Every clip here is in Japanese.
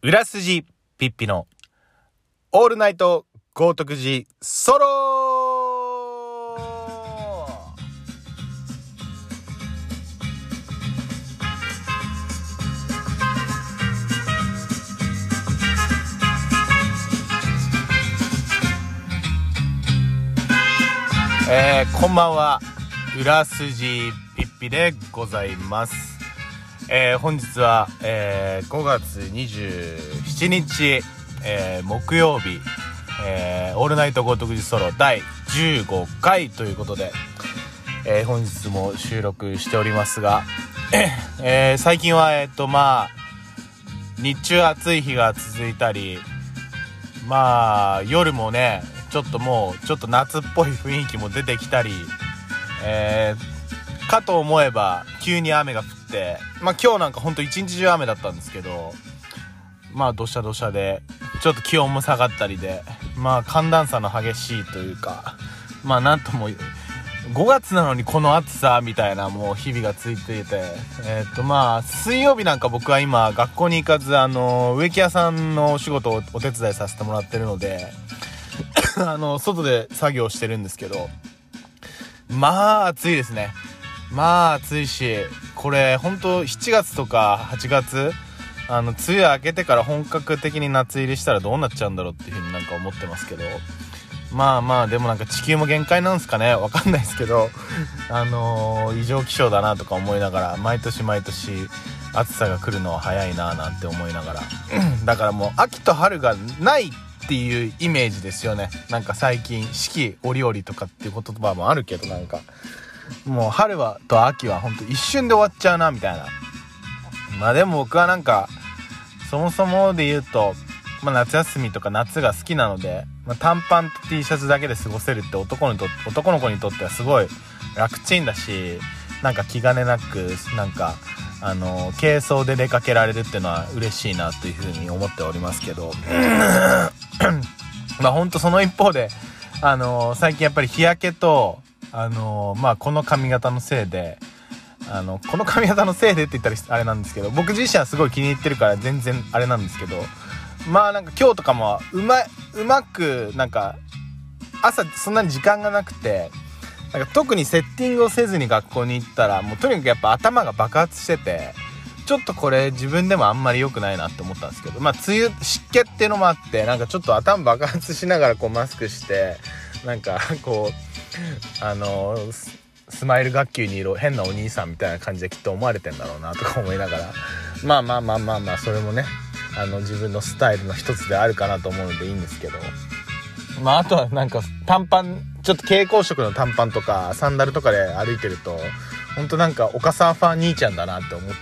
裏筋ピッピのオールナイト豪徳寺ソロえー、こんばんは。裏筋ピッピでございます。えー、本日は、えー、5月27日、えー、木曜日、えー、オールナイト豪徳寺ソロ第15回ということで、えー、本日も収録しておりますが、えー、最近は、えっ、と、まあ、日中暑い日が続いたり、まあ、夜もね、ちょっともう、ちょっと夏っぽい雰囲気も出てきたり、えー、かと思えば、急に雨が降って、まあ今日なんかほんと一日中雨だったんですけど、まあどしゃどしゃで、ちょっと気温も下がったりで、まあ寒暖差の激しいというか、まあなんとも、5月なのにこの暑さみたいなもう日々がついていて、えー、っとまあ水曜日なんか僕は今学校に行かずあの植木屋さんのお仕事をお手伝いさせてもらってるのであの外で作業してるんですけどまあ暑いですね。まあ暑いしこれ本当7月とか8月あの梅雨明けてから本格的に夏入りしたらどうなっちゃうんだろうっていうふうになんか思ってますけど。まあまあでもなんか地球も限界なんですかね？わかんないですけど。あのー、異常気象だなとか思いながら毎年毎年暑さが来るのは早いななんて思いながら。だからもう秋と春がないっていうイメージですよね。なんか最近四季折々とかっていう言葉もあるけどなんか。もう春はと秋はほんと一瞬で終わっちゃうなみたいな。まあでも僕はなんかそもそもで言うと、まあ、夏休みとか夏が好きなので、まあ、短パンと T シャツだけで過ごせるって男にと男の子にとってはすごい楽ちんだしなんか気兼ねなくなんかあの軽装で出かけられるっていうのは嬉しいなというふうに思っておりますけど。まあほんとその一方であの最近やっぱり日焼けとあのまあこの髪型のせいであのこの髪型のせいでって言ったらあれなんですけど僕自身はすごい気に入ってるから全然あれなんですけどまあなんか今日とかもうまうまくなんか朝そんなに時間がなくてなんか特にセッティングをせずに学校に行ったらもうとにかくやっぱ頭が爆発しててちょっとこれ自分でもあんまり良くないなって思ったんですけどまあ梅雨湿気っていうのもあってなんかちょっと頭爆発しながらこうマスクしてなんかこう あのスマイル学級にいる変なお兄さんみたいな感じできっと思われてんだろうなとか思いながら。まあまあまあまあまあそれもねあの自分のスタイルの一つであるかなと思うのでいいんですけど。まああとはなんか短パンちょっと蛍光色の短パンとかサンダルとかで歩いてるとほんとなんか岡サーファー兄ちゃんだなって思って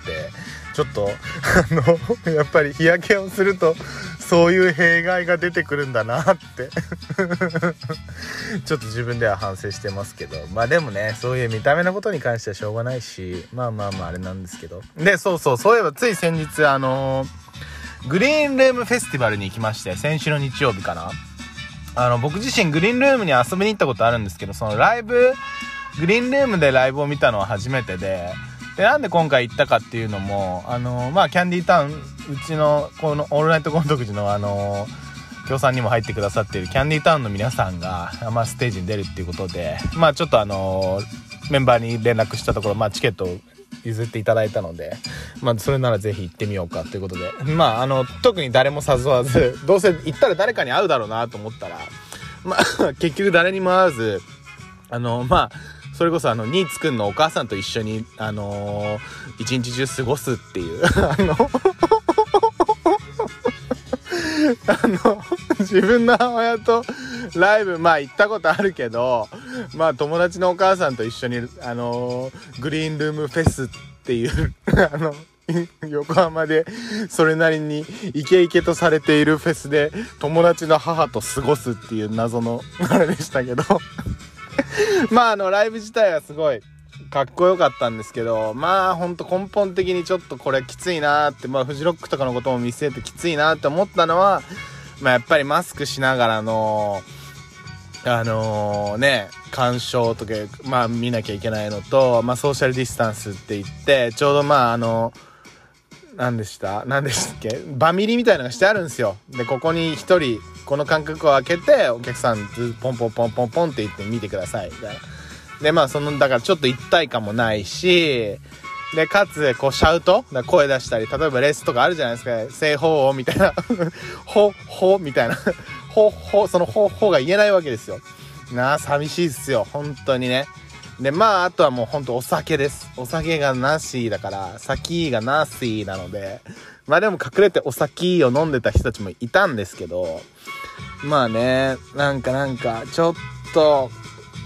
ちょっとあのやっぱり日焼けをするとそういう弊害が出てくるんだなって。ちょっと自分では反省してますけど。まあでもねそういう見た目のことに関してはしょうがないし。まあまあまああれなんですけど。でそうそうそういえばつい先日あのー、グリーンルームフェスティバルに行きまして先週の日曜日かな。あの僕自身グリーンルームに遊びに行ったことあるんですけどそのライブグリーンルームでライブを見たのは初めてで。でなんで今回行ったかっていうのもあのー、まあキャンディータウンうちのこの「オールナイトコントクのあの協賛にも入ってくださっているキャンディータウンの皆さんが、まあ、ステージに出るっていうことでまあちょっとあのメンバーに連絡したところ、まあ、チケットを譲っていただいたので、まあ、それならぜひ行ってみようかということで、まあ、あの、特に誰も誘わず、どうせ行ったら誰かに会うだろうなと思ったら、まあ、結局誰にも会わず、あの、まあ、それこそあの、ニーツくんのお母さんと一緒に、あの、一日中過ごすっていう、あの の、自分の母親とライブ、まあ行ったことあるけど、まあ友達のお母さんと一緒に、あの、グリーンルームフェスっていう、あの、横浜でそれなりにイケイケとされているフェスで友達の母と過ごすっていう謎のあれでしたけど。まああのライブ自体はすごいかっこよかったんですけど、まあほんと根本的にちょっとこれきついなーって、まあフジロックとかのことも見据えてきついなって思ったのは、まあやっぱりマスクしながらの、あのー、ね、鑑賞とか、まあ見なきゃいけないのと、まあソーシャルディスタンスって言って、ちょうどまああの、何でした？何でしたっけ？バミリみたいのがしてあるんですよ。でここに1人この間隔を空けてお客さんポンポンポンポンポンって言って見てください。みたいな。でまあそのだからちょっと一体感もないしで、かつ、こう、シャウト？声出したり、例えばレースとかあるじゃないですか。正方みたいな。ほ、ほ、みたいな。ほ、ほ、そのほ、ほが言えないわけですよ。なあ、寂しいっすよ。本当にね。で、まあ、あとはもうほんとお酒です。お酒がなしだから、先がなしなので、まあでも隠れてお酒を飲んでた人たちもいたんですけど、まあね、なんかなんか、ちょっと、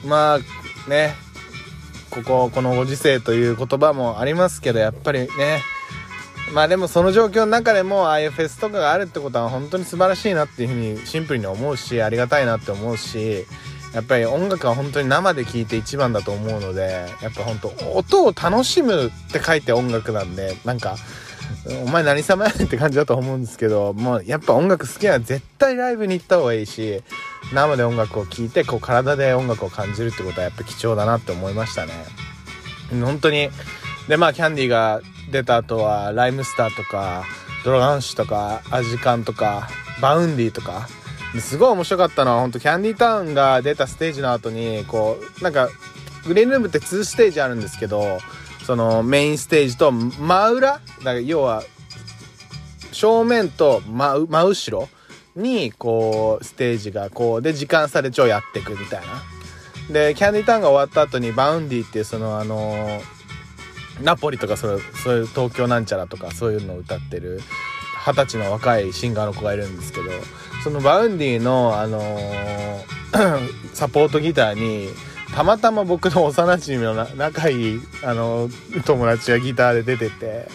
まあ、ね、ここ、このご時世という言葉もありますけど、やっぱりね、まあでもその状況の中でもああいうフェスとかがあるってことは本当に素晴らしいなっていうふうにシンプルに思うし、ありがたいなって思うし、やっぱり音楽は本当に生で聴いて一番だと思うので、やっぱ本当音を楽しむって書いて音楽なんで、なんか、お前何様やねんって感じだと思うんですけど、もうやっぱ音楽好きなら絶対ライブに行った方がいいし、生で音楽を聴いて、こう体で音楽を感じるってことはやっぱ貴重だなって思いましたね。本当に。で、まあキャンディーが出た後は、ライムスターとか、ドラゴンアッシュとか、アジカンとか、バウンディとか、すごい面白かったのは、本当キャンディータウンが出たステージの後に、こう、なんか、グリーンルームって2ステージあるんですけど、そのメインステージと真裏？だから要は正面と真真後ろ？にこうステージがこうで時間差でこうやってくみたいな。でキャンディータウンが終わった後にバウンディっていうそのあのナポリとかそうそういう東京なんちゃらとかそういうのを歌ってる二十歳の若いシンガーの子がいるんですけどそのバウンディのあの、サポートギターにたまたま僕の幼馴染の仲いい、あの、友達がギターで出てて、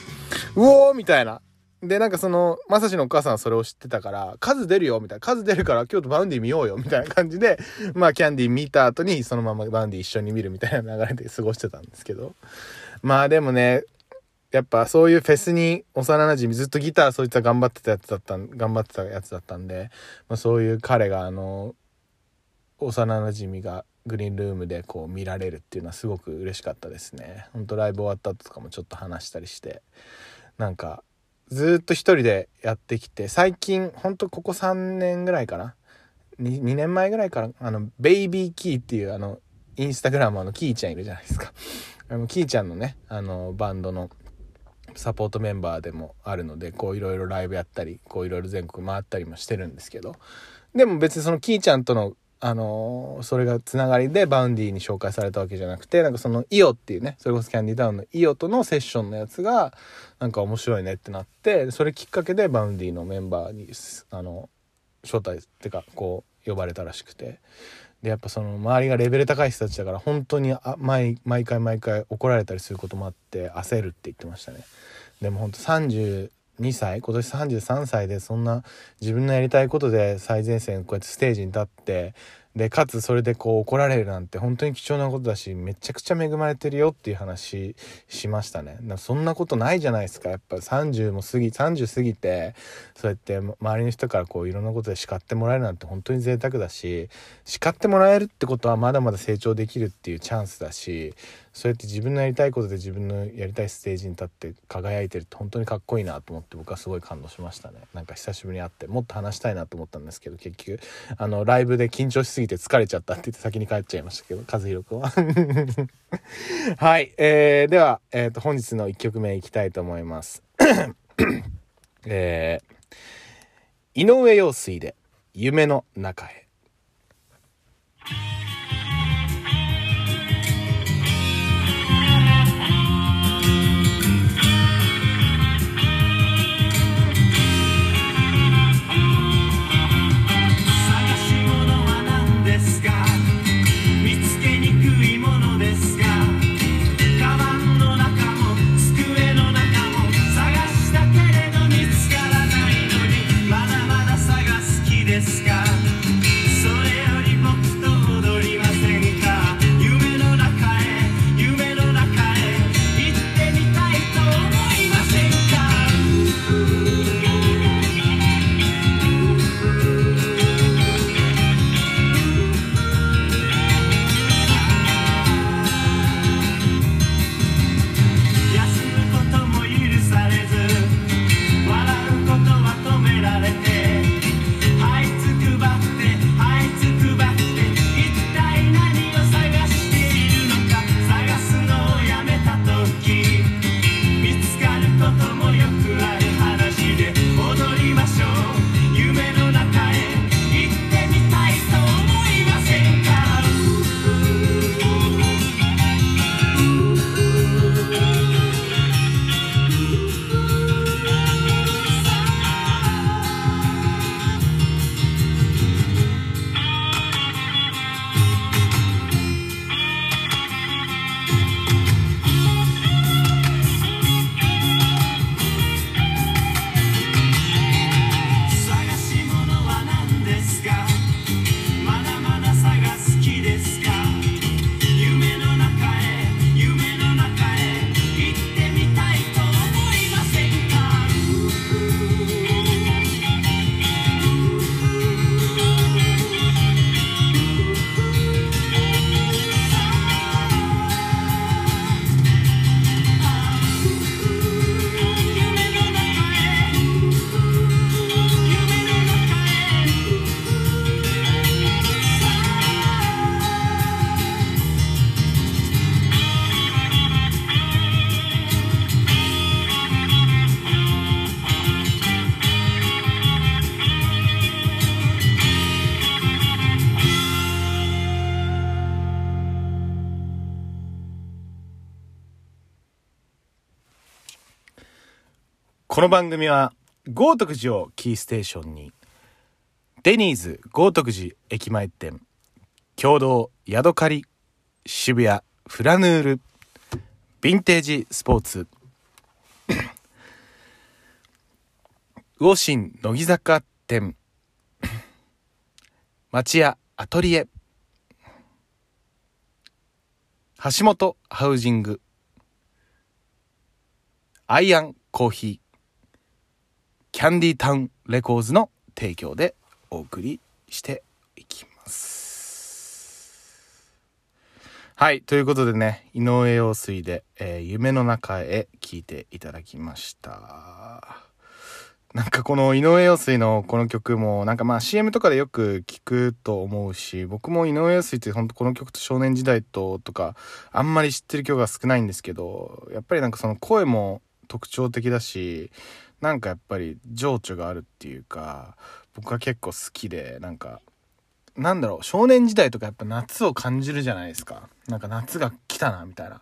うおーみたいな。で、なんかその、まさしのお母さんはそれを知ってたから、カズ出るよみたいな。カズ出るから今日とバウンディ見ようよみたいな感じで、まあキャンディー見た後にそのままバウンディ一緒に見るみたいな流れで過ごしてたんですけど。まあでもね、やっぱそういうフェスに幼馴染ずっとギターそいつは頑張ってたやつだった頑張ってたやつだったんで、まあ、そういう彼があの、幼馴染がグリーンルームでこう見られるっていうのはすごく嬉しかったですね。ほんとライブ終わった後とかもちょっと話したりして。なんかずっと一人でやってきて最近ほんとここ3年ぐらいかな。2, 2年前ぐらいからあのベイビーキーっていうあのインスタグラマーのキーちゃんいるじゃないですか。あのキーちゃんのねあのバンドのサポートメンバーでもあるのでこういろいろライブやったりこういろいろ全国回ったりもしてるんですけど。でも別にそのキーちゃんとのあの、それがつながりでバウンディに紹介されたわけじゃなくて、なんかそのイオっていうね、それこそキャンディータウンのイオとのセッションのやつが、なんか面白いねってなって、それきっかけでバウンディのメンバーに、あの、招待ってか、こう、呼ばれたらしくて。で、やっぱその周りがレベル高い人たちだから、本当にあ毎毎回毎回怒られたりすることもあって、焦るって言ってましたね。でも本当30、2歳今年33歳でそんな自分のやりたいことで最前線こうやってステージに立ってでかつそれでこう怒られるなんて本当に貴重なことだしめちゃくちゃ恵まれてるよっていう話しましたね。そんなことないじゃないですか。やっぱ30も過ぎ30過ぎてそうやって周りの人からこういろんなことで叱ってもらえるなんて本当に贅沢だし叱ってもらえるってことはまだまだ成長できるっていうチャンスだしそうやって自分のやりたいことで自分のやりたいステージに立って輝いてるって本当にかっこいいなと思って僕はすごい感動しましたね。なんか久しぶりに会ってもっと話したいなと思ったんですけど結局あのライブで緊張しすぎて疲れちゃったって言って先に帰っちゃいましたけど和弘君は。はい、えー、では、えーと、本日の1曲目いきたいと思います。えー、井上陽水で夢の中へ。この番組は豪徳寺をキーステーションにデニーズ豪徳寺駅前店共同ヤドカリ渋谷フラヌールヴィンテージスポーツ魚心乃木坂店町屋アトリエ橋本ハウジングアイアンコーヒーキャンディータウンレコーズの提供でお送りしていきます。はいということでね井上陽水で、えー夢の中へ」聞いていただきました。なんかこの井上陽水のこの曲もなんかまあ CM とかでよく聞くと思うし僕も井上陽水って本当この曲と少年時代ととかあんまり知ってる曲が少ないんですけどやっぱりなんかその声も特徴的だしなんかやっぱり情緒があるっていうか僕は結構好きでなんかなんだろう少年時代とかやっぱ夏を感じるじゃないですか。なんか夏が来たなみたいな。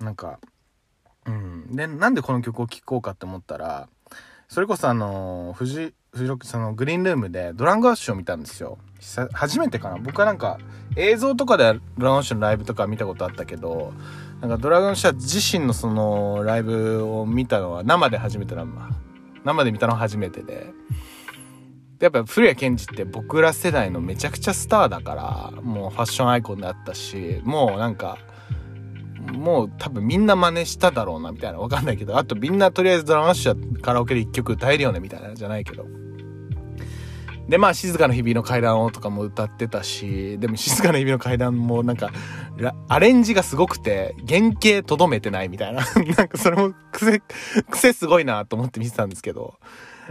なんかうん。でなんでこの曲を聴こうかって思ったらそれこそあのフジフジロックそのグリーンルームでドラングアッシュを見たんですよ。初めてかな。僕はなんか映像とかでドラゴンアッシュのライブとか見たことあったけどなんかドラゴンシャ自身のそのライブを見たのは生で初めてな生で見たのは初めてで。やっぱ古谷健二って僕ら世代のめちゃくちゃスターだからもうファッションアイコンだったしもうなんかもう多分みんな真似しただろうなみたいな。わかんないけど。あとみんなとりあえずドラゴンアッシュはカラオケで一曲歌えるよねみたいなじゃないけど。でまあ静かな日々の階段をとかも歌ってたしでも静かな日々の階段もなんかアレンジがすごくて原型とどめてないみたいな。なんかそれも癖癖すごいなと思って見てたんですけど。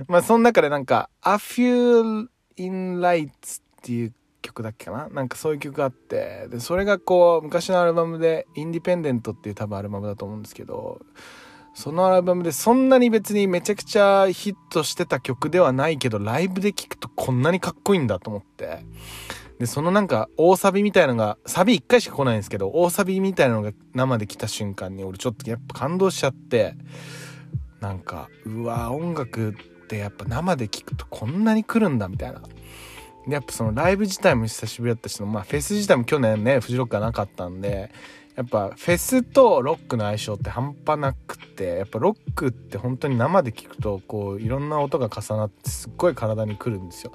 まあその中でなんか「A Few in Lights」っていう曲だっけかな？なんかそういう曲があってでそれがこう昔のアルバムで「インディペンデント」っていう多分アルバムだと思うんですけどそのアルバムでそんなに別にめちゃくちゃヒットしてた曲ではないけどライブで聴くとこんなにかっこいいんだと思ってでそのなんか大サビみたいなのがサビ1回しか来ないんですけど大サビみたいなのが生で来た瞬間に俺ちょっとやっぱ感動しちゃってなんかうわ音楽ってやっぱ生で聴くとこんなに来るんだみたいな。でやっぱそのライブ自体も久しぶりだったし、まあ、フェス自体も去年ねフジロックがなかったんでやっぱフェスとロックの相性って半端なくてやっぱロックって本当に生で聞くとこういろんな音が重なってすっごい体にくるんですよ。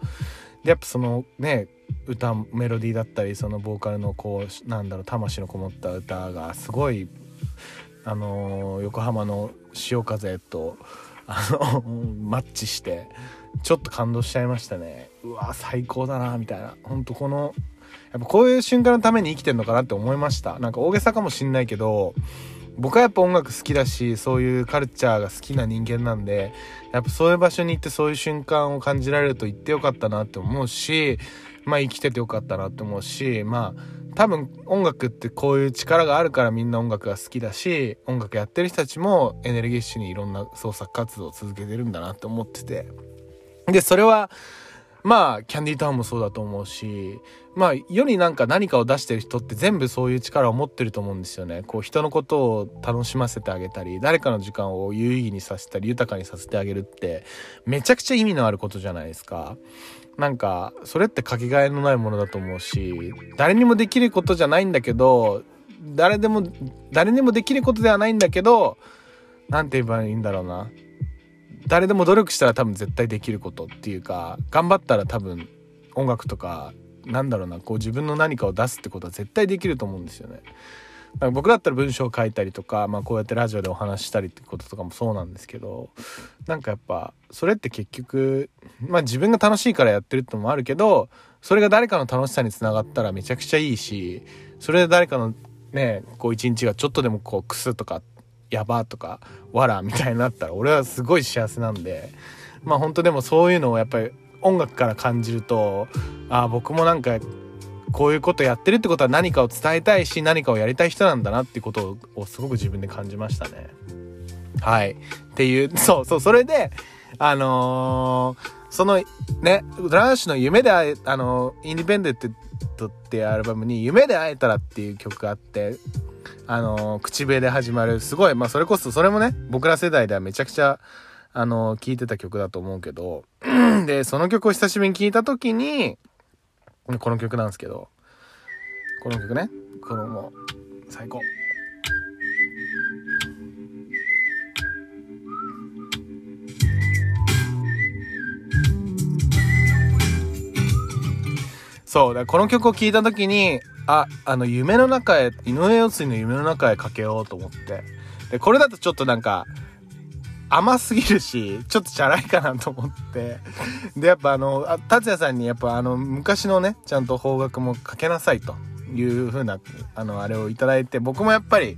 でやっぱそのね歌メロディーだったりそのボーカルのこうなんだろう魂のこもった歌がすごいあの、横浜の潮風とあのマッチしてちょっと感動しちゃいましたねうわ最高だなみたいなほんとこのやっぱこういう瞬間のために生きてんのかなって思いました。なんか大げさかもしんないけど僕はやっぱ音楽好きだしそういうカルチャーが好きな人間なんでやっぱそういう場所に行ってそういう瞬間を感じられると言ってよかったなって思うしまあ生きててよかったなって思うしまあ多分音楽ってこういう力があるからみんな音楽が好きだし音楽やってる人たちもエネルギッシュにいろんな創作活動を続けてるんだなって思ってて。でそれはまあキャンディータウンもそうだと思うしまあ世になんか何かを出してる人って全部そういう力を持ってると思うんですよね。こう人のことを楽しませてあげたり誰かの時間を有意義にさせたり豊かにさせてあげるってめちゃくちゃ意味のあることじゃないですか。なんかそれってかけがえのないものだと思うし誰にもできることじゃないんだけど誰でも誰にもできることではないんだけど何て言えばいいんだろうな誰でも努力したら多分絶対できることっていうか頑張ったら多分音楽とかなんだろうなこう自分の何かを出すってことは絶対できると思うんですよね。だから僕だったら文章を書いたりとか、まあ、こうやってラジオでお話したりってこととかもそうなんですけどなんかやっぱそれって結局、まあ、自分が楽しいからやってるってのもあるけどそれが誰かの楽しさにつながったらめちゃくちゃいいしそれで誰かのねこう一日がちょっとでもこうクスとかやばとかわらみたいになったら俺はすごい幸せなんでまあ本当でもそういうのをやっぱり音楽から感じるとああ僕もなんかこういうことやってるってことは何かを伝えたいし何かをやりたい人なんだなってことをすごく自分で感じましたね。はい。っていう、そうそう、それで、あのー、そのね、ドランシュの夢で会え、あの、インディペンデントってアルバムに夢で会えたらっていう曲があって、あの、口笛で始まる、すごい、まあそれこそ、それもね、僕ら世代ではめちゃくちゃ、あの、聴いてた曲だと思うけど、で、その曲を久しぶりに聴いた時に、この曲なんですけど、この曲ね、このもう、最高。そうだこの曲を聴いた時にああの夢の中へ井上陽水の夢の中へかけようと思って。でこれだとちょっとなんか甘すぎるしちょっとチャラいかなと思って。でやっぱあの達也さんにやっぱあの昔のねちゃんと方角もかけなさいと。いう風なあのあれをいただいて僕もやっぱり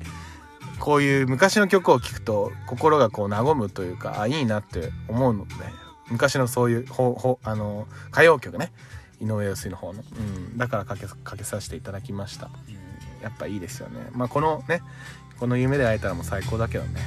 こういう昔の曲を聴くと心がこう和むというかあいいなって思うので昔のそういうほほあの歌謡曲ね。井上陽水の方の、うん、だからかけかけさせていただきました、うん、やっぱいいですよね。まあこのねこの夢で会えたらもう最高だけどね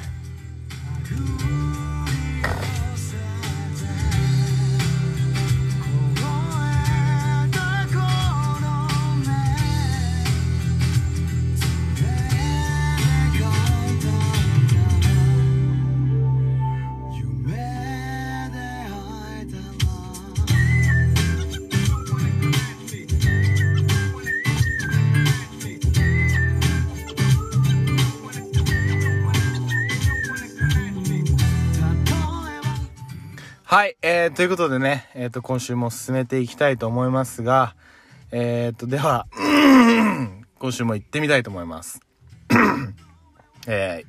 はい、えー、ということでね、えっ、ー、と、今週も進めていきたいと思いますが、えっ、ー、と、では、今週も行ってみたいと思います。え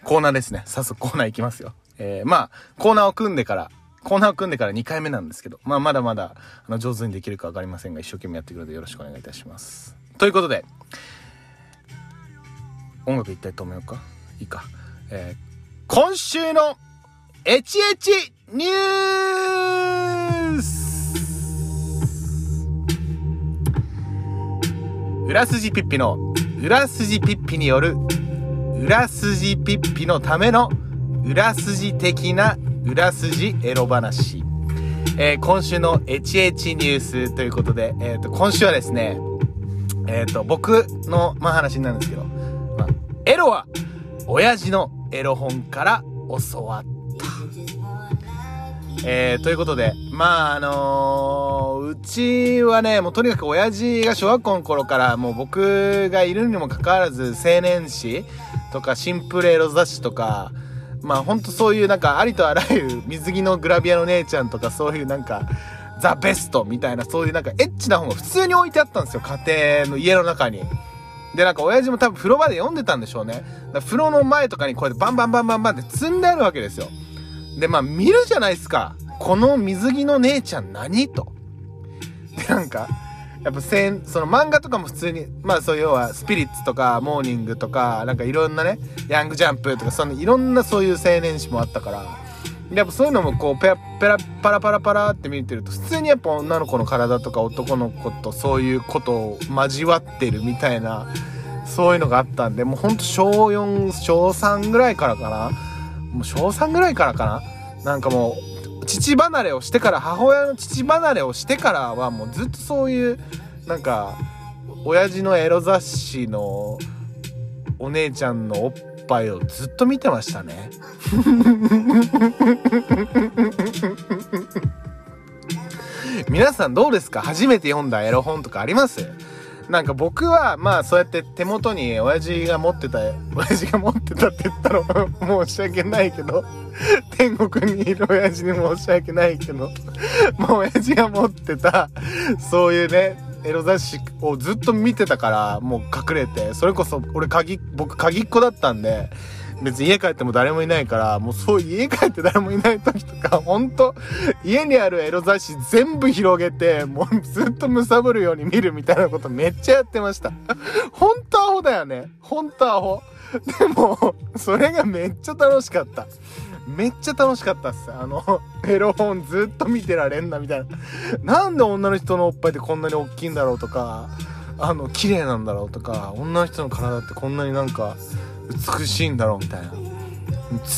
ー、コーナーですね。早速コーナー行きますよ。えー、まあ、コーナーを組んでから、コーナーを組んでから2回目なんですけど、まあ、まだまだ、あの、上手にできるかわかりませんが、一生懸命やってくれてよろしくお願いいたします。ということで、音楽いきたいと思うかいいか。えー、今週の、エチエチニュース裏筋ピッピの裏筋ピッピによる裏筋ピッピのための裏筋的な裏筋エロ話。えー、今週のエチエチニュースということで、え、ー、と、今週はですね、えっ、ー、と、僕の、まあ、話なんですけど、まあ、エロは、親父のエロ本から教わった。えー、ということで、まあ、あのー、うちはね、もうとにかく親父が小学校の頃からもう僕がいるにもかかわらず青年誌とかシンプルエロ雑誌とか、まあほんとそういうなんかありとあらゆる水着のグラビアの姉ちゃんとかそういうなんか、ザ・ベストみたいなそういうなんかエッチな本が普通に置いてあったんですよ、家庭の家の中に。で、なんか親父も多分風呂場で読んでたんでしょうね。風呂の前とかにこうやってバンバンバンバンバンって積んであるわけですよ。で、まあ見るじゃないですか。この水着の姉ちゃん何？と。で、なんか、やっぱせん、その漫画とかも普通に、まあそう要はスピリッツとかモーニングとか、なんかいろんなね、ヤングジャンプとか、そのいろんなそういう青年誌もあったから、やっぱそういうのもこうペラペラパラパラパラって見てると普通にやっぱ女の子の体とか男の子とそういうことを交わってるみたいなそういうのがあったんでもうほんと小4小3ぐらいからかなもう小3ぐらいからかな？なんかもう、父離れをしてから、母親の父離れをしてからはもうずっとそういう、なんか、親父のエロ雑誌のお姉ちゃんのおっぱいをずっと見てましたね。皆さんどうですか？初めて読んだエロ本とかあります？なんか僕は、まあそうやって手元に親父が持ってた、親父が持ってたって言ったら 申し訳ないけど、天国にいる親父に申し訳ないけど、もう親父が持ってた、そういうね、エロ雑誌をずっと見てたから、もう隠れて、それこそ俺鍵、僕鍵っ子だったんで、別に家帰っても誰もいないから、もうそう家帰って誰もいない時とか、ほんと、家にあるエロ雑誌全部広げて、もうずっと貪るように見るみたいなことめっちゃやってました。ほんとアホだよね。ほんとアホ。でも、それがめっちゃ楽しかった。めっちゃ楽しかったっす。あの、エロ本ずっと見てられんな、みたいな。なんで女の人のおっぱいってこんなに大きいんだろうとか、あの、綺麗なんだろうとか、女の人の体ってこんなになんか、美しいんだろうみたいな。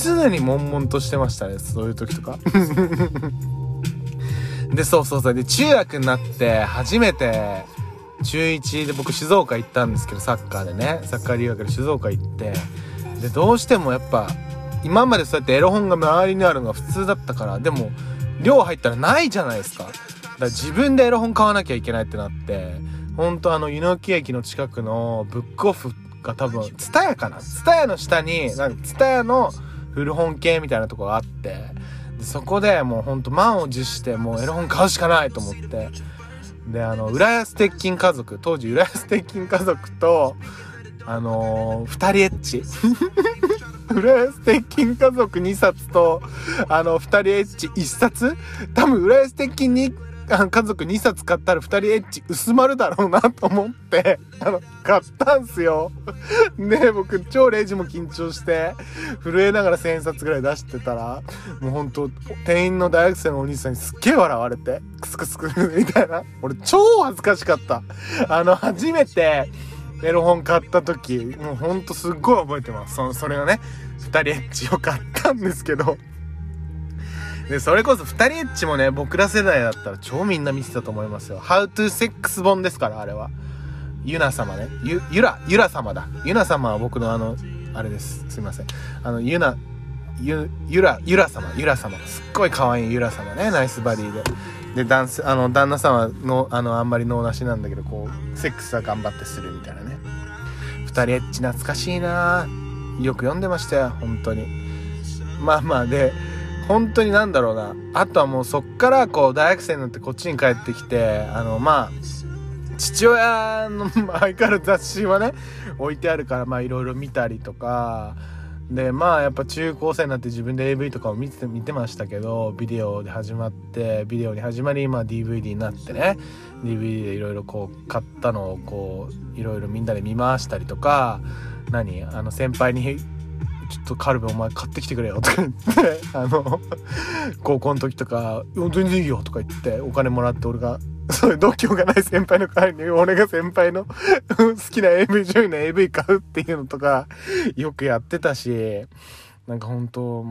常に悶々としてましたねそういう時とか。でそうそうそう。で中学になって初めて中1で僕静岡行ったんですけどサッカーでね。サッカー留学で静岡行って。でどうしてもやっぱ今までそうやってエロ本が周りにあるのが普通だったからでも量入ったらないじゃないですか。だから自分でエロ本買わなきゃいけないってなって。ほんとあの湯の木駅の近くのブックオフが多分ツタヤかな？ツタヤの下になんかツタヤの古本系みたいなとこがあってでそこでもうほんと満を持してもうエロ本買うしかないと思って。であの浦安鉄筋家族当時浦安鉄筋家族とあのー、二人エッチ。浦安鉄筋家族2冊とあの二人エッチ1冊？多分浦安鉄筋に家族2冊買ったら2人エッチ薄まるだろうなと思って、あの、買ったんすよ。ね僕超レジも緊張して、震えながら1000冊ぐらい出してたら、もうほんと、店員の大学生のお兄さんにすっげえ笑われて、クスクスクみたいな。俺超恥ずかしかった。あの、初めて、エロ本買った時、もうほんとすっごい覚えてます。そのそれがね、2人エッチを買ったんですけど、で、それこそ二人エッチもね、僕ら世代だったら超みんな見てたと思いますよ。How to Sex 本ですから、あれは。ユナ様ね。ゆ、ゆら、ゆら様だ。ユナ様は僕のあの、あれです。すいません。あの、ユナ、ゆ、ゆら、ゆら様、ゆら様。すっごい可愛いゆら様ね。ナイスバディで。で、男性、あの、旦那様の、あの、あんまり脳なしなんだけど、こう、セックスは頑張ってするみたいなね。二人エッチ懐かしいなよく読んでましたよ、本当に。まあまあで、本当になんだろうな。あとはもうそっからこう大学生になってこっちに帰ってきて、あのまあ、父親の 相変わら雑誌はね、置いてあるからまあいろいろ見たりとか、でまあやっぱ中高生になって自分で AV とかを見て見てましたけどビデオで始まってビデオに始まりまあ DVD になってね DVD でいろいろこう買ったのをこういろいろみんなで見回したりとか。何？あの先輩にちょっとカルベお前買ってきてくれよとか言ってあの 高校の時とか「全然いいよ」とか言ってお金もらって俺が そういう度胸がない先輩の代わりに俺が先輩の 好きな AV 女優の AV 買うっていうのとかよくやってたしなんか本当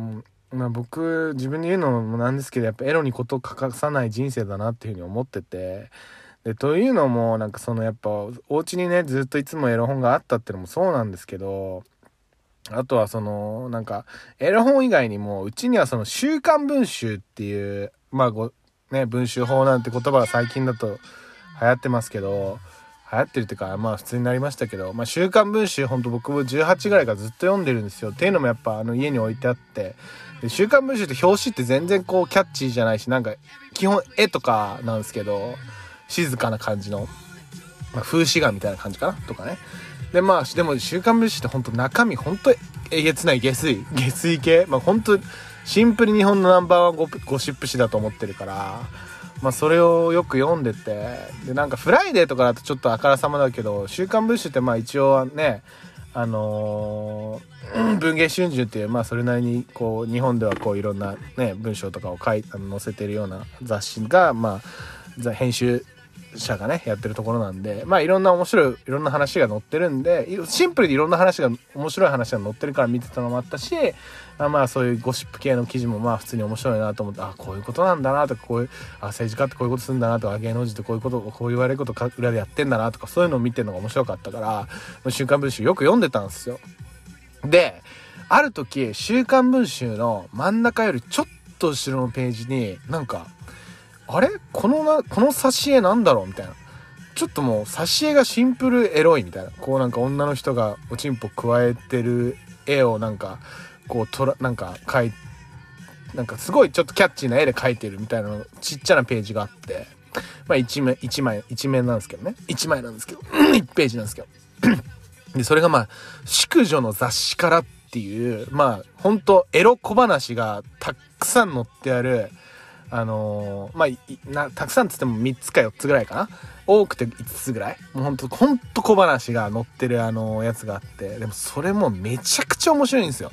まあ僕自分で言うのもなんですけどやっぱエロに事欠かさない人生だなっていうふうに思っててでというのもなんかそのやっぱお家にねずっといつもエロ本があったっていうのもそうなんですけどあとはその、なんか、エロ本以外にも、うちにはその、週刊文集っていう、まあご、ね、文集法なんて言葉が最近だと流行ってますけど、流行ってるっていうか、まあ普通になりましたけど、まあ週刊文集ほんと僕も18ぐらいからずっと読んでるんですよ。っていうのもやっぱあの家に置いてあって、で週刊文集って表紙って全然こうキャッチーじゃないし、なんか基本絵とかなんですけど、静かな感じの、まあ、風刺画みたいな感じかなとかね。でまあでも「週刊文春」って本当中身本当えげつない下水 下水系。まあ本当シンプル日本のナンバーワンゴゴシップ誌だと思ってるからまあそれをよく読んでて。でなんかフライデーとかだとちょっとあからさまだけど「週刊文春」ってまあ一応ねあのー、文藝春秋っていうまあそれなりにこう日本ではこういろんなね文章とかを書い載せてるような雑誌がまあ編集社がね、やってるところなんで、まあいろんな面白い、いろんな話が載ってるんで、シンプルにいろんな話が、面白い話が載ってるから見てたのもあったし、あまあそういうゴシップ系の記事もまあ普通に面白いなと思って、あ、こういうことなんだなとか、こういう、あ、政治家ってこういうことするんだなとか、芸能人ってこういうこと、こう言われること裏でやってんだなとか、そういうのを見てるのが面白かったから、週刊文春よく読んでたんですよ。で、ある時、週刊文春の真ん中よりちょっと後ろのページに、なんか、あれ？このな、この挿絵なんだろう？みたいな。ちょっともう挿絵がシンプルエロいみたいな。こうなんか女の人がおちんぽ加えてる絵をなんか、こうとら、なんか描いてなんかすごいちょっとキャッチーな絵で描いてるみたいな、ちっちゃなページがあって、まあ一面、一枚、一面なんですけどね。一枚なんですけど、1ページなんですけど。で、それがまあ、淑女の雑誌からっていう、まあ、ほんとエロ小話がたくさん載ってある、あのー、まあ、な、たくさんつっても3つか4つぐらいかな。多くて5つぐらい。もうほんと、ほんと小話が載ってるあのやつがあって、でもそれもめちゃくちゃ面白いんですよ。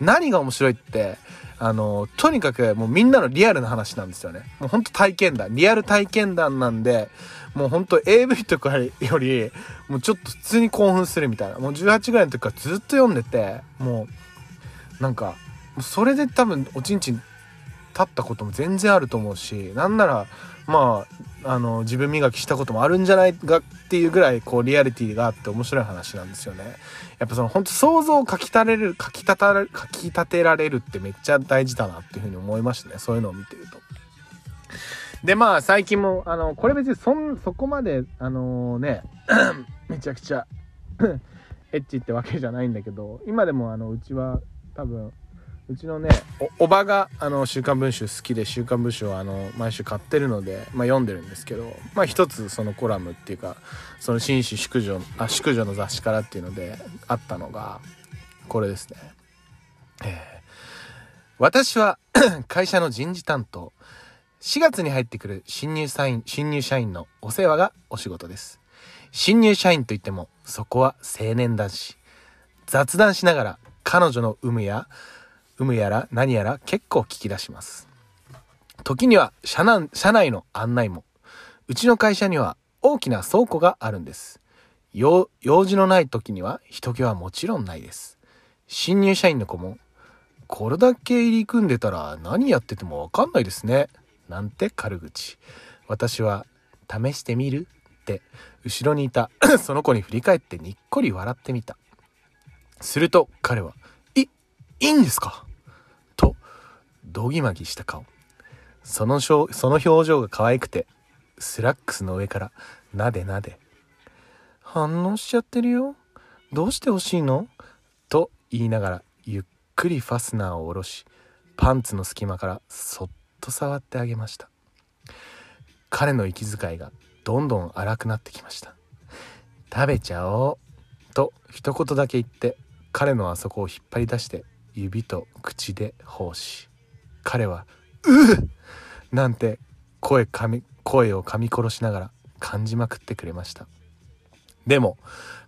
何が面白いって、あの、とにかくもうみんなのリアルな話なんですよね。もうほんと体験談。リアル体験談なんで、もうほんと AV とかより、もうちょっと普通に興奮するみたいな。もう18ぐらいの時からずっと読んでて、もう、なんか、それで多分おちんちん立ったことも全然あると思うしなんならまああの自分磨きしたこともあるんじゃないかっていうぐらいこうリアリティがあって面白い話なんですよね。やっぱその本当想像をかき立てれるかき立たかき立てられるってめっちゃ大事だなっていうふうに思いましたねそういうのを見てると。でまあ最近もあのこれ別にそんそこまであのね めちゃくちゃ エッチってわけじゃないんだけど今でもあのうちは多分うちのねおばがあの週刊文春好きで週刊文春をあの毎週買ってるので、まあ、読んでるんですけどまあ一つそのコラムっていうかその紳士淑女あ淑女の雑誌からっていうのであったのがこれですね。えー、私は 会社の人事担当4月に入ってくる新入社員新入社員のお世話がお仕事です。新入社員といってもそこは青年男子雑談しながら彼女の有無や有無やら何やら結構聞き出します。時には社内社内の案内も。うちの会社には大きな倉庫があるんです。用事のない時には人気はもちろんないです。新入社員の子も、これだけ入り組んでたら何やっててもわかんないですね。なんて軽口。私は、試してみる？って、後ろにいた その子に振り返ってにっこり笑ってみた。すると彼は、い、いんですか？とどぎまぎした顔。そのその表情が可愛くて、スラックスの上からなでなで。反応しちゃってるよ。どうしてほしいの？と言いながらゆっくりファスナーを下ろし、パンツの隙間からそっと触ってあげました。彼の息遣いがどんどん荒くなってきました。食べちゃおう。と一言だけ言って彼のあそこを引っ張り出して指と口で奉仕。彼は「うう!」なんて声噛み声を噛み殺しながら感じまくってくれましたでも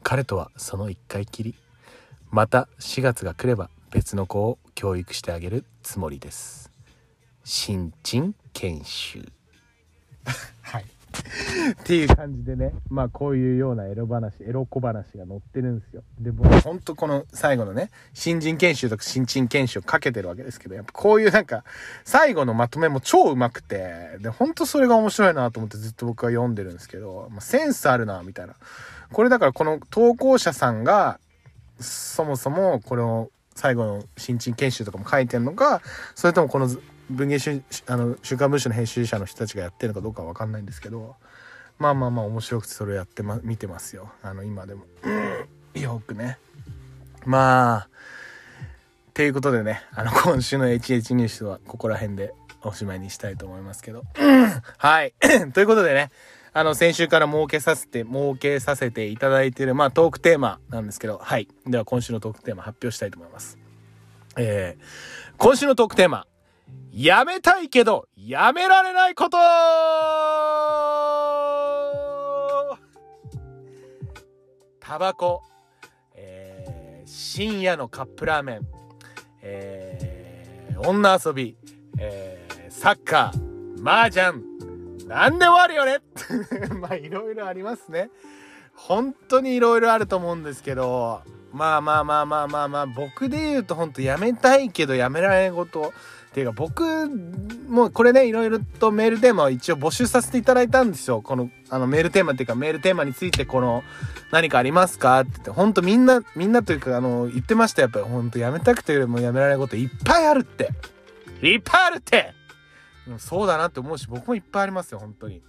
彼とはその一回きりまた4月が来れば別の子を教育してあげるつもりです新陳研修 はいっていう感じでね、まあこういうようなエロ話、エロ小話が載ってるんですよ。で、僕ほんとこの最後のね、新人研修とか新陳研修をかけてるわけですけど、やっぱこういうなんか、最後のまとめも超うまくて、で、ほんとそれが面白いなと思ってずっと僕は読んでるんですけど、まあ、センスあるな、みたいな。これだからこの投稿者さんが、そもそもこの最後の新陳研修とかも書いてんのか、それともこの文芸週あの週刊文春の編集者の人たちがやってるのかどうかわかんないんですけどまあまあまあ面白くてそれやってま見てますよ。あの今でも、うん、よくね。まあっていうことでねあの今週の HH ニュースはここら辺でおしまいにしたいと思いますけど。はい。ということでねあの、先週から設けさせて、設けさせていただいている、まあ、トークテーマなんですけど、はい。では、今週のトークテーマ発表したいと思います。えー、今週のトークテーマ、やめたいけど、やめられないこと。タバコ、えー、深夜のカップラーメン、えー、女遊び、えー、サッカー、麻雀、なんでもあるよね。まあ、いろいろありますね。本当にいろいろあると思うんですけど、まあまあまあまあまあまあ、僕で言うと本当やめたいけどやめられないこと、っていうか僕もこれねいろいろとメールテーマを一応募集させていただいたんですよ。このあのメールテーマっていうかメールテーマについてこの何かありますか？って言って本当みんなみんなというかあの言ってましたやっぱり本当やめたくてよりもやめられないこといっぱいあるって。いっぱいあるって。そうだなって思うし僕もいっぱいありますよ本当に。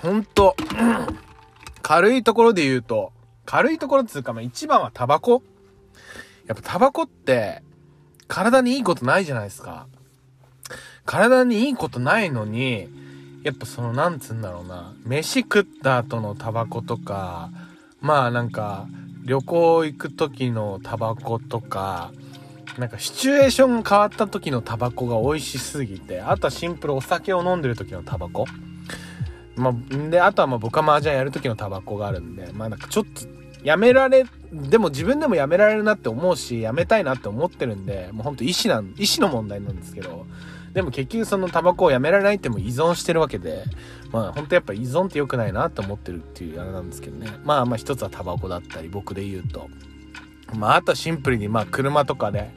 本当 軽いところで言うと軽いところっつうかまあ一番はタバコ。やっぱタバコって体にいいことないじゃないですか。体にいいことないのに、やっぱその、なんつうんだろうな、飯食った後のタバコとか、まあなんか、旅行行く時のタバコとか、なんかシチュエーションが変わった時のタバコが美味しすぎて、あとはシンプルお酒を飲んでる時のタバコ。まあ、で、あとはまあ僕は麻雀やる時のタバコがあるんで、まあなんかちょっとやめられ、でも自分でもやめられるなって思うし、やめたいなって思ってるんで、もうほんと意思なん、意思の問題なんですけど、でも結局そのタバコをやめられないっても依存してるわけで、まあ本当やっぱ依存って良くないなって思ってるっていうあれなんですけどね。まあまあ一つはタバコだったり、僕で言うと。まああとはシンプルにまあ車とかで、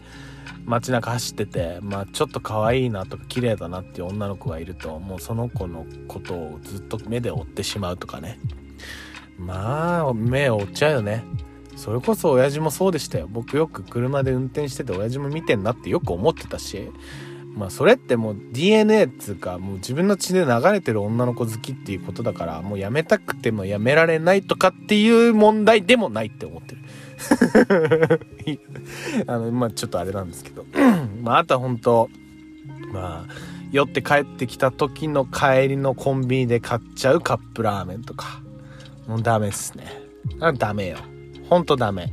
街中走ってて、まあちょっと可愛いなとか綺麗だなっていう女の子がいると、もうその子のことをずっと目で追ってしまうとかね。まあ、目を追っちゃうよね。それこそ親父もそうでしたよ。僕よく車で運転してて親父も見てんなってよく思ってたし、まあそれってもう DNA っつうかもう自分の血で流れてる女の子好きっていうことだからもうやめたくてもやめられないとかっていう問題でもないって思ってる。あの、まあちょっとあれなんですけど。まああとは本当まあ酔って帰ってきた時の帰りのコンビニで買っちゃうカップラーメンとか。もうダメっすね。あダメよ。ほんとダメ。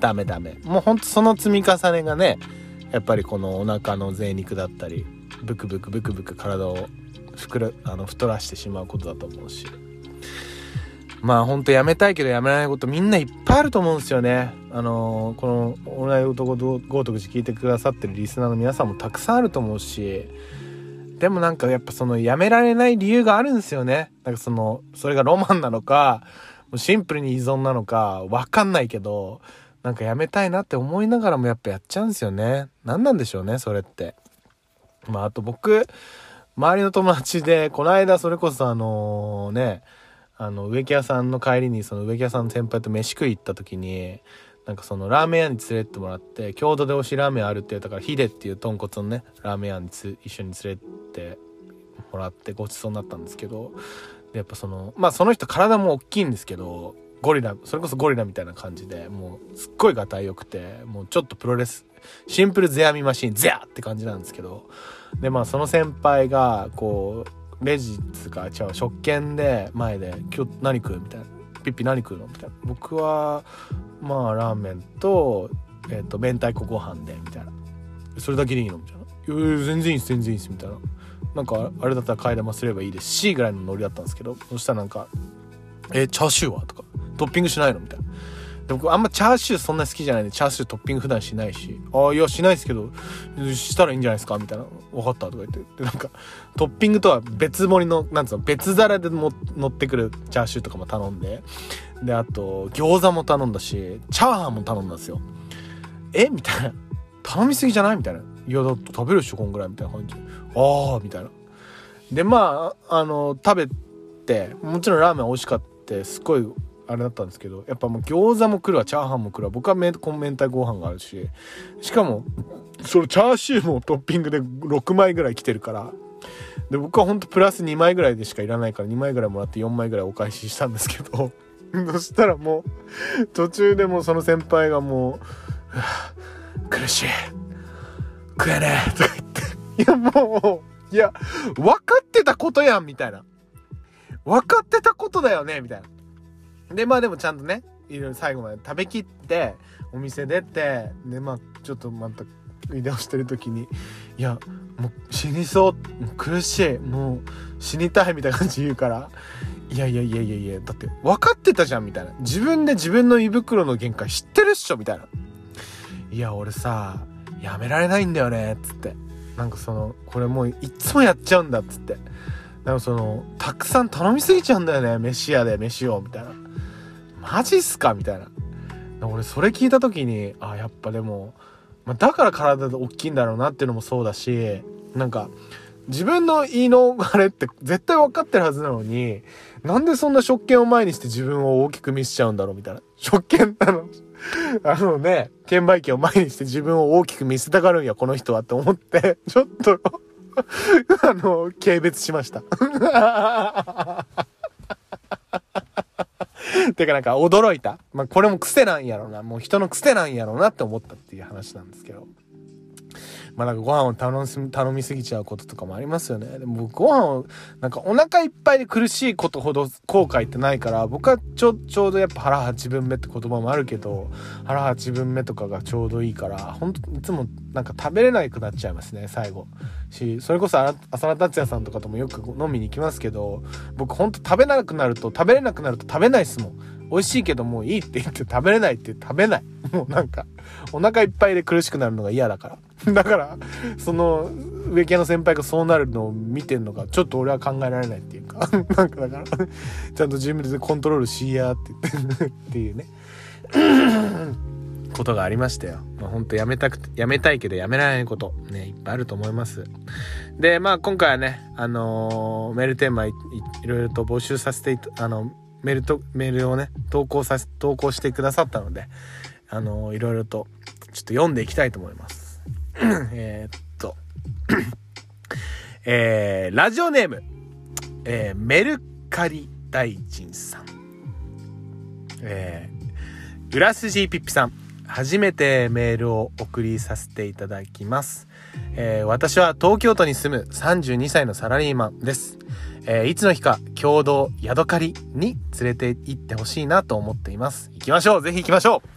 ダメダメ。もうほんとその積み重ねがね、やっぱりこのお腹の贅肉だったりブクブクブクブク体を膨らあの太らしてしまうことだと思うしまあほんとやめたいけどやめられないことみんないっぱいあると思うんですよねあのー、この「オンライン男豪徳寺」聞いてくださってるリスナーの皆さんもたくさんあると思うしでもなんかやっぱそのやめられない理由があるんですよねなんかそのそれがロマンなのかシンプルに依存なのかわかんないけどなんかやめたいなって思いながらもやっぱやっちゃうんですよね。何なんでしょうね、それって。まあ、あと僕、周りの友達で、この間それこそあのね、あの、植木屋さんの帰りに、その植木屋さんの先輩と飯食い行った時に、なんかそのラーメン屋に連れてってもらって、郷土で推しラーメンあるって言ったから、ヒデっていう豚骨のね、ラーメン屋に一緒に連れてってもらってごちそうになったんですけど、で、やっぱその、まあその人体も大きいんですけど、ゴリラ、それこそゴリラみたいな感じで、もうすっごいガタイ良くて、もうちょっとプロレス、シンプルゼアミマシン、ゼアって感じなんですけど、で、まあその先輩が、こう、レジつか、違う、食券で前で、今日何食うみたいな。ピッピ何食うのみたいな。僕は、まあラーメンと、え、ー、と、明太子ご飯で、みたいな。それだけでいいの？みたいな。全然いいです、全然いいです、みたいな。なんか、あれだったら替え玉すればいいですし、ぐらいのノリだったんですけど、そしたらなんか、えチャーシューは？とか、トッピングしないの？みたいな。で僕あんまチャーシューそんな好きじゃないんで、チャーシュートッピング普段しないし、ああ、いや、しないですけど、したらいいんじゃないですか？みたいな。分かったとか言って。で、なんか、トッピングとは別盛りの、なんつうの、別皿でも乗ってくるチャーシューとかも頼んで、で、あと、餃子も頼んだし、チャーハンも頼んだんですよ。え？みたいな。頼みすぎじゃない？みたいな。いや、だって食べるっしょ、こんぐらいみたいな感じで。ああ、みたいな。で、まあ、あの、食べて、もちろんラーメン美味しかった。すごいあれだったんですけどやっぱもう餃子も来るわチャーハンも来るわ。僕はめ明太ご飯があるし。しかもそのチャーシューもトッピングで6枚ぐらい来てるから。で僕はほんとプラス2枚ぐらいでしかいらないから2枚ぐらいもらって4枚ぐらいお返ししたんですけど。そしたらもう途中でもうその先輩がもう「苦しい。食えねえ」とか言って。いやもういや分かってたことやんみたいな。分かってたことだよねみたいな。で、まあでもちゃんとね、いろいろ最後まで食べきって、お店出て、で、まあちょっとまた、移動してる時に、いや、もう死にそう、う苦しい、もう死にたいみたいな感じ言うから、いやいやいやいやいや、だって分かってたじゃんみたいな。自分で自分の胃袋の限界知ってるっしょみたいな。いや、俺さ、やめられないんだよね、つって。なんかその、これもういっつもやっちゃうんだっつって。でもその、たくさん頼みすぎちゃうんだよね、飯屋で飯を、みたいな。マジっすか？みたいな。俺それ聞いた時に、あ、やっぱでも、まあ、だから体で大きいんだろうなっていうのもそうだし、なんか、自分の言い逃れって 絶対分かってるはずなのに、なんでそんな食券を前にして自分を大きく見せちゃうんだろうみたいな。食券、あの、あのね、券売機を前にして自分を大きく見せたがるんや、この人はって思って、ちょっと あの、軽蔑しました。てかなんか驚いた。まあこれも癖なんやろな。もう人の癖なんやろなって思ったっていう話なんですけど。まあなんかご飯を頼み頼みすぎちゃうこととかもありますよね。でもご飯を、なんかお腹いっぱいで苦しいことほど後悔ってないから、僕はちょ、ちょうどやっぱ腹8分目って言葉もあるけど、腹8分目とかがちょうどいいから、本当いつもなんか食べれなくなっちゃいますね、最後。し、それこそ浅田達也さんとかともよく飲みに行きますけど、僕ほんと食べなくなると、食べれなくなると食べないっすもん。美味しいけどもういいって言って食べれないって食べない。もうなんか、お腹いっぱいで苦しくなるのが嫌だから。だから、その、植木屋の先輩がそうなるのを見てんのが、ちょっと俺は考えられないっていうか、なんかだから、ちゃんと自分でコントロールしやって言ってっていうね。ことがありましたよ。まあ、ほんとやめたくて、やめたいけどやめられないこと、ね、いっぱいあると思います。で、まあ今回はね、あのー、メールテーマいろいろと募集させてあの、メールと、メールをね、投稿させ、投稿してくださったので、あのー、いろいろと、ちょっと読んでいきたいと思います。えっと、えー、ラジオネーム、えー、メルカリ大臣さん。えー、浦筋ピッピさん。初めてメールを送りさせていただきます。えー、私は東京都に住む32歳のサラリーマンです。えー、いつの日か共同宿借りに連れて行ってほしいなと思っています。行きましょうぜひ行きましょう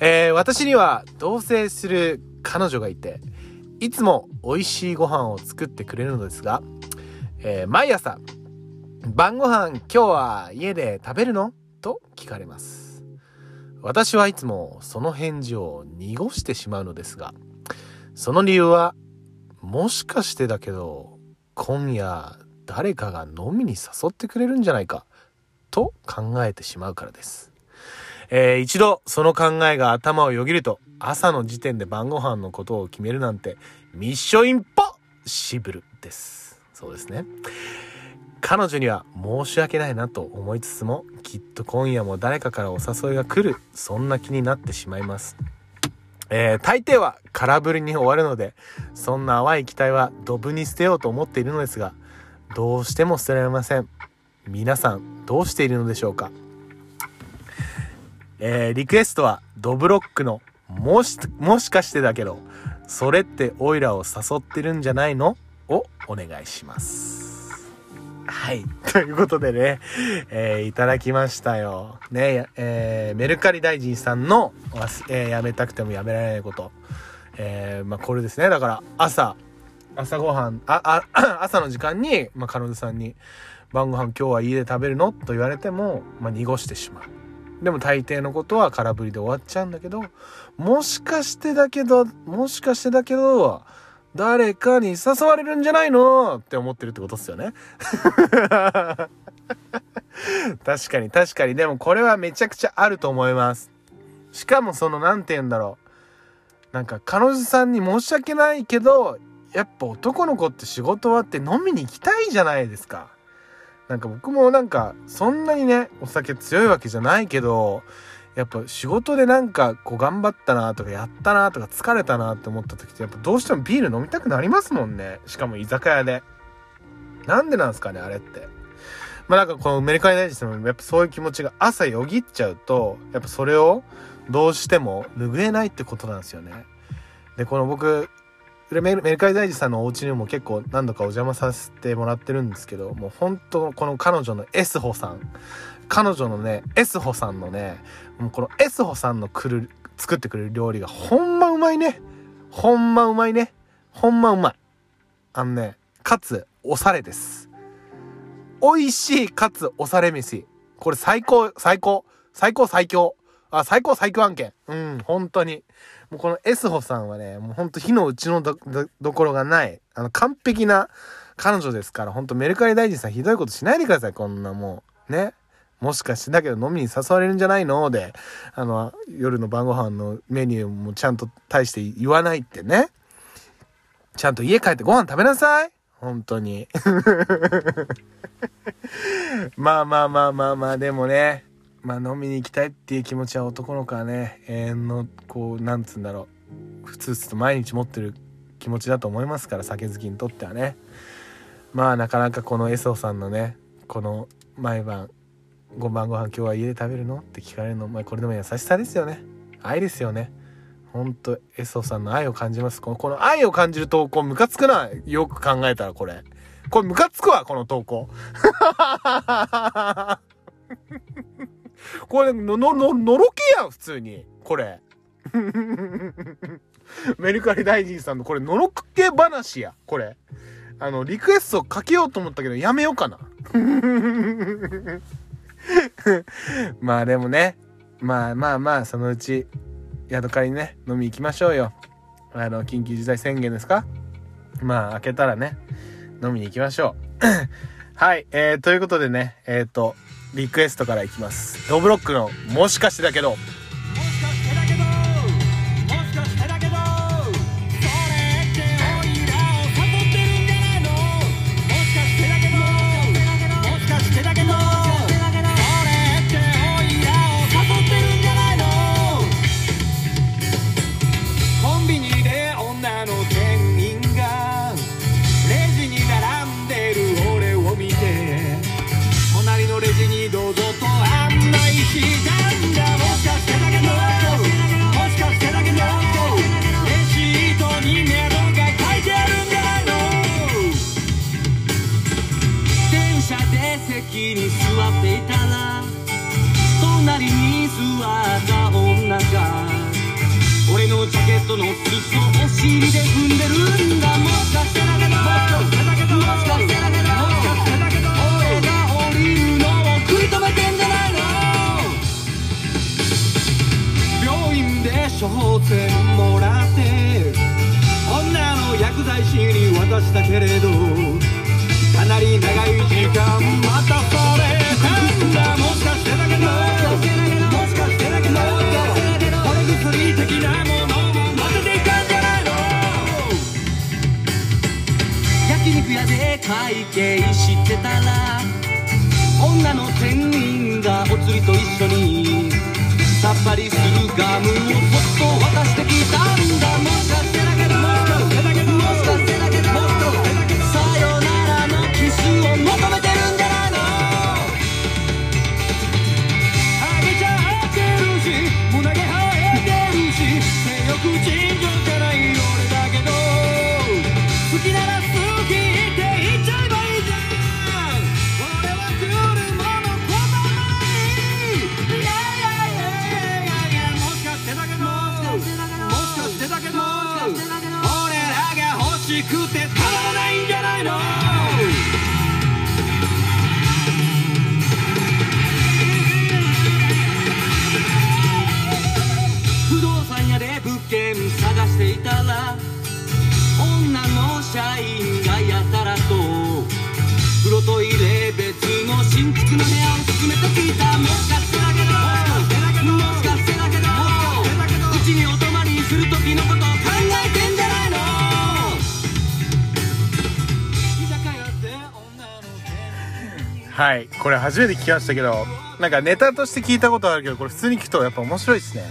えー、私には同棲する彼女がいて、いつも美味しいご飯を作ってくれるのですが、え毎朝、晩ご飯今日は家で食べるの？と聞かれます。私はいつもその返事を濁してしまうのですが、その理由は、もしかしてだけど、今夜誰かが飲みに誘ってくれるんじゃないか、と考えてしまうからです。えー、一度その考えが頭をよぎると、朝の時点で晩ご飯のことを決めるなんて、ミッションインポッシブルです。そうですね。彼女には申し訳ないなと思いつつもきっと今夜も誰かからお誘いが来るそんな気になってしまいます。えー、大抵は空振りに終わるのでそんな淡い期待はドブに捨てようと思っているのですがどうしても捨てられません。皆さんどうしているのでしょうか？えー、リクエストはドブロックのもしもしかしてだけどそれってオイラを誘ってるんじゃないの？をお願いします。はい。ということでね、えー、いただきましたよ。ね、えー、メルカリ大臣さんの、えー、やめたくてもやめられないこと。えー、まあ、これですね。だから、朝、朝ごはん、あ、あ、朝の時間に、まあ、彼女さんに、晩ご飯今日は家で食べるの？と言われても、まあ、濁してしまう。でも大抵のことは空振りで終わっちゃうんだけど、もしかしてだけど、もしかしてだけど、誰かに誘われるんじゃないの？って思ってるってことっすよね。確かに確かに。でもこれはめちゃくちゃあると思います。しかもその、なんて言うんだろう。なんか彼女さんに申し訳ないけど、やっぱ男の子って仕事終わって飲みに行きたいじゃないですか。なんか僕もなんかそんなにね、お酒強いわけじゃないけど、やっぱ仕事でなんかこう頑張ったなとかやったなとか疲れたなって思った時ってやっぱどうしてもビール飲みたくなりますもんね。しかも居酒屋で。なんでなんすかね、あれって。まあなんかこのメリカリ大臣もやっぱそういう気持ちが朝よぎっちゃうと、やっぱそれをどうしても拭えないってことなんですよね。で、この僕、メルカリ大臣さんのお家にも結構何度かお邪魔させてもらってるんですけど、もう本当この彼女のエスホさん。彼女のね、エスホさんのね、もうこのエスホさんの来る、作ってくれる料理がほんまうまいね。ほんまうまいね。ほんまうまい。あのね、かつ、おされです。美味しいかつおされ飯。これ最高、最高、最高最強。あ、最高最強案件。うん、本当に。もうこのエスホさんはね、もうほんと火の打ちのど、どころがない、あの、完璧な彼女ですから、ほんとメルカリ大臣さんひどいことしないでください、こんなもう。ね。もしかしてだけど飲みに誘われるんじゃないの？で、あの、夜の晩ご飯のメニューもちゃんと大して言わないってね。ちゃんと家帰ってご飯食べなさい本当に。まあまあまあまあまあ、でもね、まあ飲みに行きたいっていう気持ちは男の子はね、永遠の、こう、なんつうんだろう、ふつふつと毎日持ってる気持ちだと思いますから、酒好きにとってはね。まあなかなかこのエソさんのね、この毎晩ご晩ご飯今日は家で食べるの？って聞かれるの、まあ、これでも優しさですよね。愛ですよね。ほんとエソさんの愛を感じます。このこの愛を感じる投稿ムカつくな。よく考えたらこれ。これムカつくわこの投稿。これののののろけやん普通に。これ。メルカリ大臣さんのこれのろけ話や。これ。あのリクエストかけようと思ったけどやめようかな。まあでもね、まあまあまあ、そのうち、宿借りね、飲み行きましょうよ。あの、緊急事態宣言ですか？まあ、開けたらね、飲みに行きましょう。はい、えー、ということでね、えっ、ー、と、リクエストからいきます。ドブロックの、もしかしてだけどりするガムをそっと渡はい。これ初めて聞きましたけどなんかネタとして聞いたことあるけどこれ普通に聞くとやっぱ面白いですね。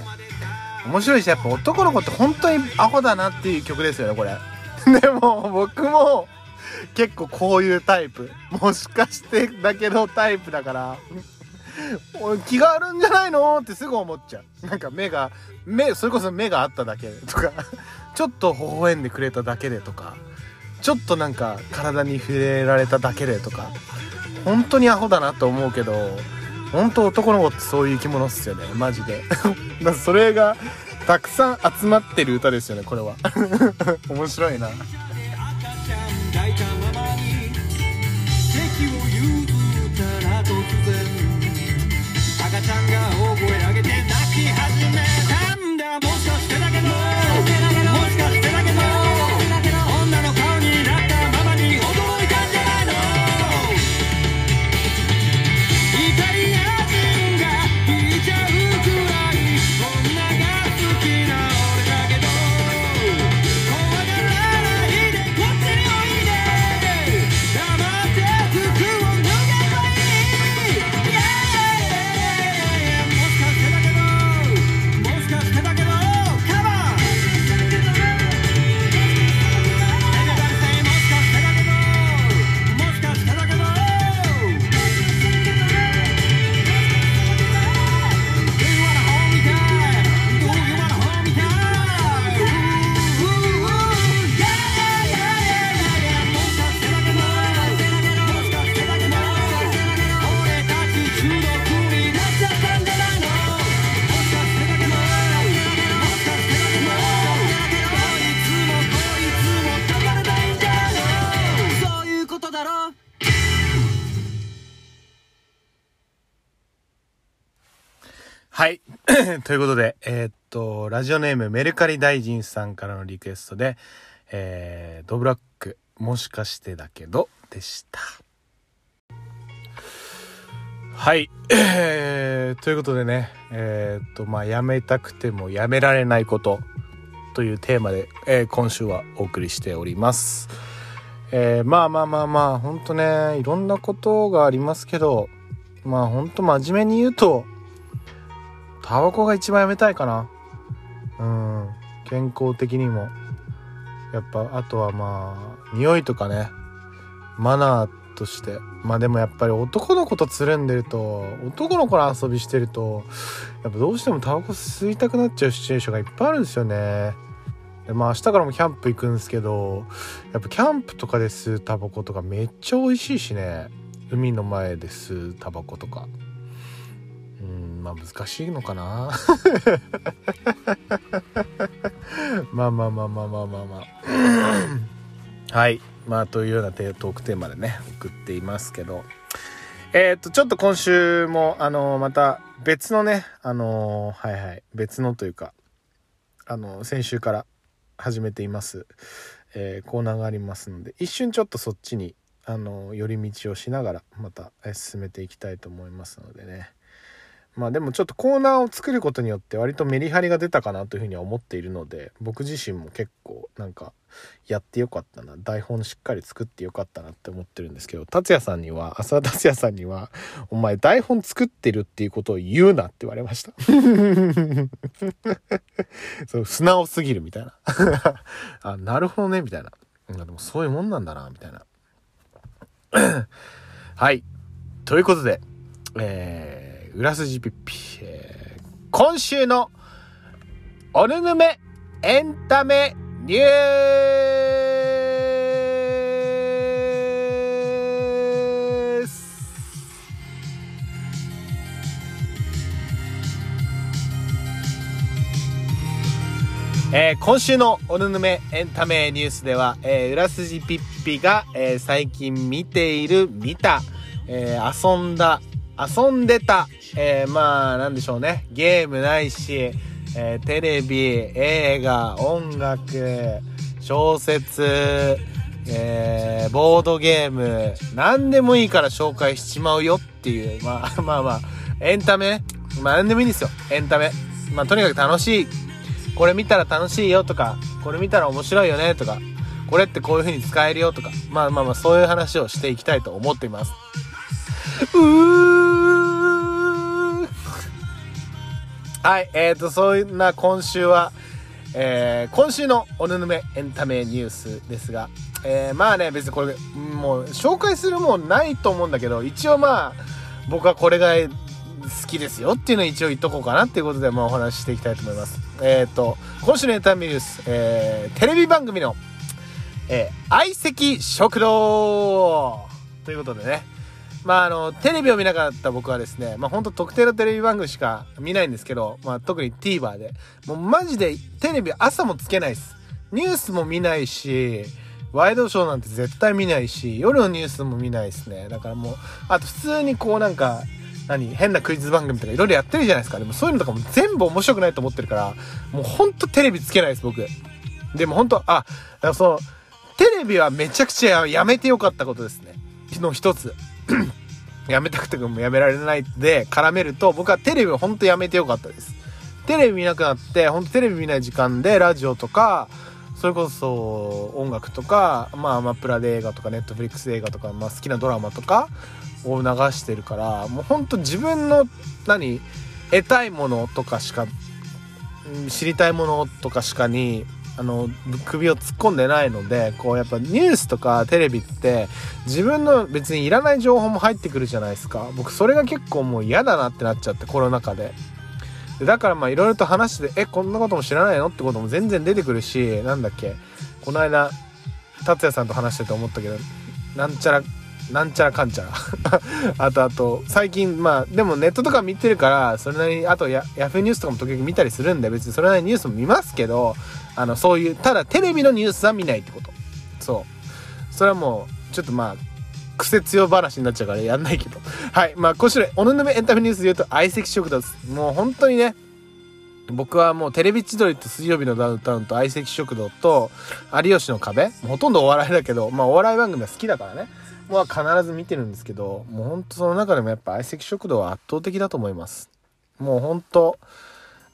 面白いしやっぱ男の子って本当にアホだなっていう曲ですよねこれ。でも僕も結構こういうタイプ。もしかしてだけどタイプだから気があるんじゃないのってすぐ思っちゃう。なんか目が目それこそ目があっただけとか。ちょっと微笑んでくれただけでとか。ちょっとなんか体に触れられただけでとか。本当にアホだなと思うけど本当男の子ってそういう生き物っすよね。マジで。だそれがたくさん集まってる歌ですよねこれは。面白いな。赤ちゃん抱いたままに席を譲ったら突然赤ちゃんがということで、えーっと、ラジオネームメルカリ大臣さんからのリクエストで、えー、ドブラック、もしかしてだけど、でした。はい。えー、ということでね、えーっと、まあ、やめたくてもやめられないことというテーマで、えー今週はお送りしております。えーまあまあまあまあ、ほんとね、いろんなことがありますけど、まあほんと真面目に言うと、タバコが一番やめたいかな。うん。健康的にも。やっぱあとはまあ匂いとかね。マナーとして。まあでもやっぱり男の子とつるんでると男の子の遊びしてるとやっぱどうしてもタバコ吸いたくなっちゃうシチュエーションがいっぱいあるんですよね。でまあ明日からもキャンプ行くんですけどやっぱキャンプとかで吸うタバコとかめっちゃ美味しいしね。海の前で吸うタバコとか。まあ難しいのかな。まあまあまあまあまあまあまあ。はい。まあというようなトークテーマでね送っていますけど。えっ、とちょっと今週もあのまた別のねあのはいはい。別のというかあの先週から始めています、えーコーナーがありますので一瞬ちょっとそっちにあの寄り道をしながらまた進めていきたいと思いますのでね。まあでもちょっとコーナーを作ることによって割とメリハリが出たかなというふうには思っているので僕自身も結構なんかやってよかったな台本しっかり作ってよかったなって思ってるんですけど達也さんには浅田達也さんには「お前台本作ってるっていうことを言うな」って言われました。そう素直すぎるみたいな。あなるほどねみたいな。うんでもそういうもんなんだなみたいな。はい。ということでえー、裏筋ピッピ、えー。今週のおぬぬめエンタメニュース。えー今週のおぬぬめエンタメニュースでは、えー、裏筋ピッピが、えー最近見ている、見た、えー遊んだ、遊んでた、えーまあ、なんでしょうね。ゲームないし、えーテレビ、映画、音楽、小説、えーボードゲーム、何でもいいから紹介しちまうよっていう、まあ まあまあ、エンタメ？まあ何でもいいんですよ。エンタメ。まあとにかく楽しい。これ見たら楽しいよとか、これ見たら面白いよねとか、これってこういう風に使えるよとか、まあまあまあそういう話をしていきたいと思っています。うはい、えーと、そんな今週は、えー今週のおぬぬめエンタメニュースですが、えーまあね、別にこれ、もう紹介するもんないと思うんだけど、一応まあ、僕はこれが好きですよっていうのを一応言っとこうかなっていうことで、まあお話ししていきたいと思います。えっ、と、今週のエンタメニュース、えーテレビ番組の、えー相席食堂ということでね、まああの、テレビを見なかった僕はですね、まあ本当特定のテレビ番組しか見ないんですけど、まあ特に TVer で、もうマジでテレビ朝もつけないです。ニュースも見ないし、ワイドショーなんて絶対見ないし、夜のニュースも見ないですね。だからもう、あと普通にこうなんか、何変なクイズ番組とかいろいろやってるじゃないですか。でもそういうのとかも全部面白くないと思ってるから、もうほんとテレビつけないです、僕。でも本当あ、だからその、テレビはめちゃくちゃやめてよかったことですね。の一つ。やめたくてもやめられないで絡めると、僕はテレビをほんとやめてよかったです。テレビ見なくなって、ほんとテレビ見ない時間でラジオとか、それこそ音楽とか、まあアマプラで映画とかネットフリックス映画とか、まあ好きなドラマとかを流してるから、もうほんと自分の、何、得たいものとかしか、知りたいものとかしかに、あの、首を突っ込んでないので、こうやっぱニュースとかテレビって自分の別にいらない情報も入ってくるじゃないですか。僕それが結構もう嫌だなってなっちゃって、コロナ禍で。だからまあいろいろと話して、え、こんなことも知らないの？ってことも全然出てくるし、なんだっけ、この間、達也さんと話してて思ったけど、なんちゃら、なんちゃらかんちゃら。あとあと、最近、まあ、でもネットとか見てるから、それなりに、あとヤヤフーニュースとかも時々見たりするんで、別にそれなりにニュースも見ますけど、あの、そういう、ただテレビのニュースは見ないってこと。そう。それはもう、ちょっとまあ、癖強話になっちゃうからやんないけど。はい。まあ、今週のおぬぬめエンタメニュースで言うと、相席食堂です。もう本当にね、僕はもうテレビ千鳥と水曜日のダウンタウンと相席食堂と有吉の壁ほとんどお笑いだけど、まあお笑い番組は好きだからね。もう必ず見てるんですけど、もうほんとその中でもやっぱ相席食堂は圧倒的だと思います。もうほんと、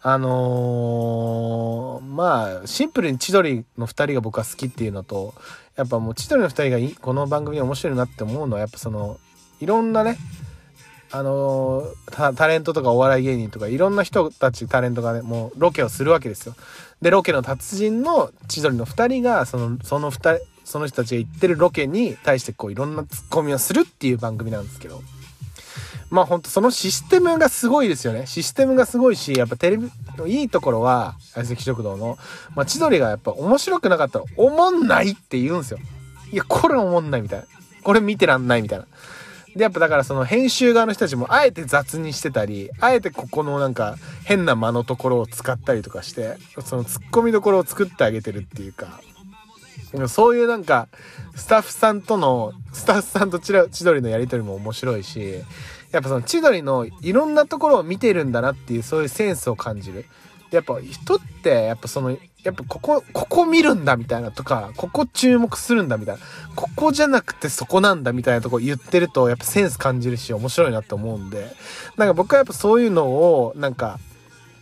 あのーまあ、シンプルに千鳥の二人が僕は好きっていうのと、やっぱもう千鳥の二人がこの番組面白いなって思うのは、やっぱその、いろんなね、あのータレントとかお笑い芸人とかいろんな人たちタレントがねもうロケをするわけですよ。でロケの達人の千鳥の2人がそのその2人その人たちが行ってるロケに対してこういろんなツッコミをするっていう番組なんですけど。まあほんとそのシステムがすごいですよね。システムがすごいしやっぱテレビのいいところは相席食堂の、まあ、千鳥がやっぱ面白くなかったらおもんないって言うんですよ。いやこれおもんないみたいな。これ見てらんないみたいな。で、やっぱだからその編集側の人たちもあえて雑にしてたり、あえてここのなんか変な間のところを使ったりとかして、その突っ込みどころを作ってあげてるっていうか、そういうなんか、スタッフさんとの、スタッフさんと千鳥のやりとりも面白いし、やっぱその千鳥のいろんなところを見てるんだなっていうそういうセンスを感じる。やっぱ人ってやっぱそのやっぱここここ見るんだみたいなとかここ注目するんだみたいなここじゃなくてそこなんだみたいなとこ言ってるとやっぱセンス感じるし面白いなと思うんでなんか僕はやっぱそういうのをなんか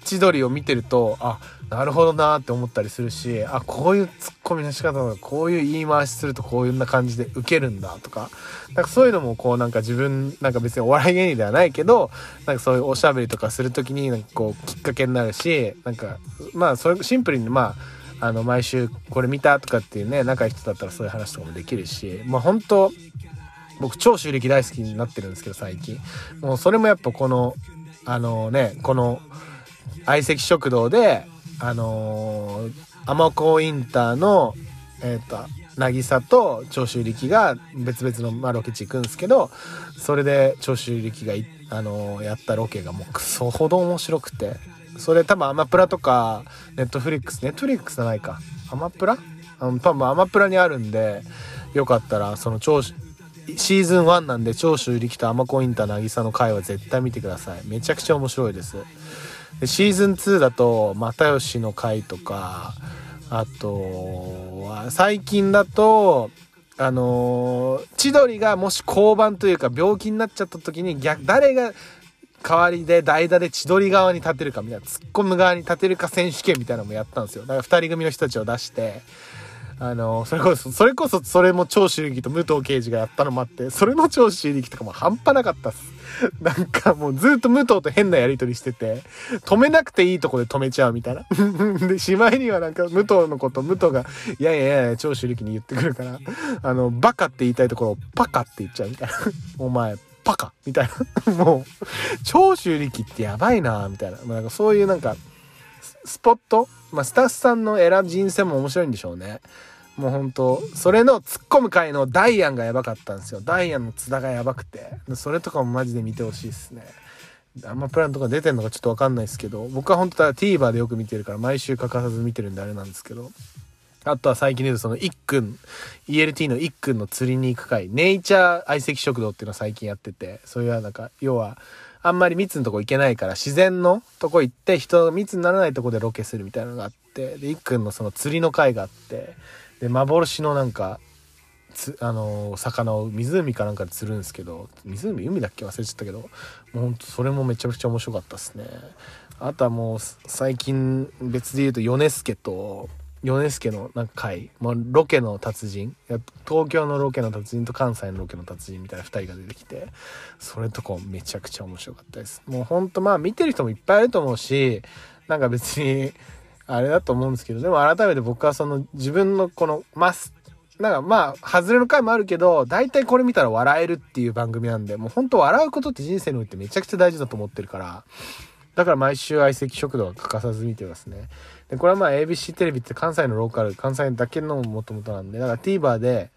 千鳥を見てるとあなるほどなって思ったりするしあこういうツッコミの仕方とかこういう言い回しするとこういうな感じでウケるんだとかなんかそういうのもこうなんか自分なんか別にお笑い芸人ではないけどなんかそういうおしゃべりとかする時になんかこうきっかけになるしなんかまあそれシンプルにまああの毎週これ見たとかっていうね仲いい人だったらそういう話とかもできるしまあ本当僕超長州力大好きになってるんですけど最近。もうそれもやっぱこのあのねこの相席食堂であのー、尼神インターの、えっ、ー、と、渚と長州力が別々の、まあ、ロケ地行くんですけど、それで長州力があのー、やったロケがもうクソほど面白くて、それ多分アマプラとか、ネットフリックス、ネットフリックスじゃないか。アマプラ？あの多分アマプラにあるんで、よかったら、その長州、シーズン1なんで長州力とアマコインター渚の回は絶対見てください。めちゃくちゃ面白いです。シーズン2だと又吉の回とかあとは最近だとあのー、千鳥がもし降板というか病気になっちゃった時に逆誰が代わりで代打で千鳥側に立てるかみたいな突っ込む側に立てるか選手権みたいなのもやったんですよだから2人組の人たちを出してあの、それこそ、それこそ、それも長州力と武藤刑事がやったのもあって、それの長州力とかも半端なかったっす。なんかもうずっと武藤と変なやりとりしてて、止めなくていいとこで止めちゃうみたいな。で、しまいにはなんか武藤のこと、武藤が、いやいやいや、長州力に言ってくるから、あの、バカって言いたいところをパカって言っちゃうみたいな。お前、パカみたいな。もう、長州力ってやばいなみたいな。なんかそういうなんか、スポット？まあ、スタッフさんの選ぶ人生も面白いんでしょうね。もうほんと、それの突っ込む回のダイアンがやばかったんですよ。ダイアンの津田がやばくて。それとかもマジで見てほしいですね。アマプランとか出てんのかちょっとわかんないですけど、僕は本当は TVer でよく見てるから毎週欠かさず見てるんであれなんですけど。あとは最近で言うとその一君、ELT の一君の釣りに行く回、ネイチャー相席食堂っていうのを最近やってて、そういうなんか、要は、あんまり密のとこ行けないから自然のとこ行って人が密にならないとこでロケするみたいなのがあって、で、一君のその釣りの回があって、で幻のなんかつあの魚を湖かなんかで釣るんですけど湖海だっけ忘れちゃったけどもうほんとそれもめちゃくちゃ面白かったですね。あとはもう最近別で言うと米助と米助のなんか回、まあ、ロケの達人東京のロケの達人と関西のロケの達人みたいな2人が出てきてそれとかめちゃくちゃ面白かったです。もうほんとまあ見てる人もいっぱいいると思うしなんか別にあれだと思うんですけど、でも改めて僕はその自分のこのマス、なんかまあ、外れの回もあるけど、大体これ見たら笑えるっていう番組なんで、もうほんと笑うことって人生においてめちゃくちゃ大事だと思ってるから、だから毎週相席食堂は欠かさず見てますね。で、これはまあ ABC テレビって関西のローカル、関西だけのもともとなんで、だから TVer で、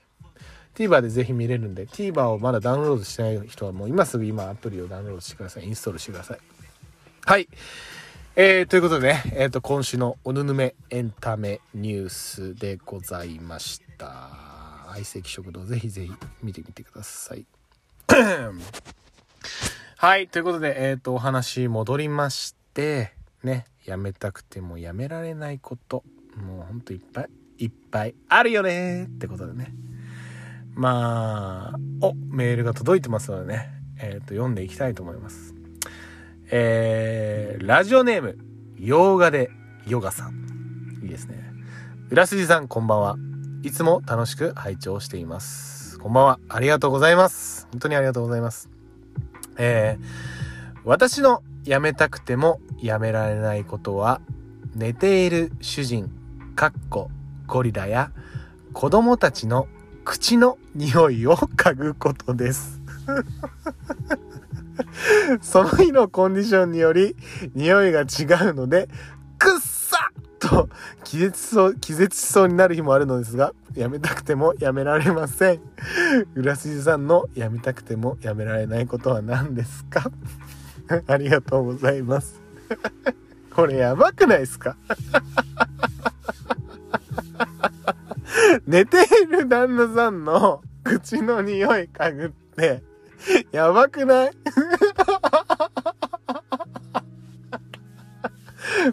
TVer でぜひ見れるんで、TVer をまだダウンロードしてない人はもう今すぐ今アプリをダウンロードしてください。インストールしてください。はい。えー、ということでね、えっ、ー、と、今週のおぬぬめエンタメニュースでございました。相席食堂、ぜひぜひ見てみてください。はい、ということで、えっ、ー、と、お話戻りまして、ね、やめたくてもやめられないこと、もうほんといっぱいいっぱいあるよねってことでね。まあ、お、メールが届いてますのでね、えっ、と、読んでいきたいと思います。えー、ラジオネーム、洋画でヨガさん。いいですね。浦筋さん、こんばんは。いつも楽しく拝聴しています。こんばんは。ありがとうございます。本当にありがとうございます。えー、私のやめたくてもやめられないことは、寝ている主人、かっこゴリラや子供たちの口の匂いを嗅ぐことです。その日のコンディションにより匂いが違うので、くっさとと気絶しそう気絶しそうになる日もあるのですがやめたくてもやめられません。浦筋さんのやめたくてもやめられないことは何ですか？ありがとうございます。これやばくないですか？寝ている旦那さんの口の匂い嗅ぐって やばくない？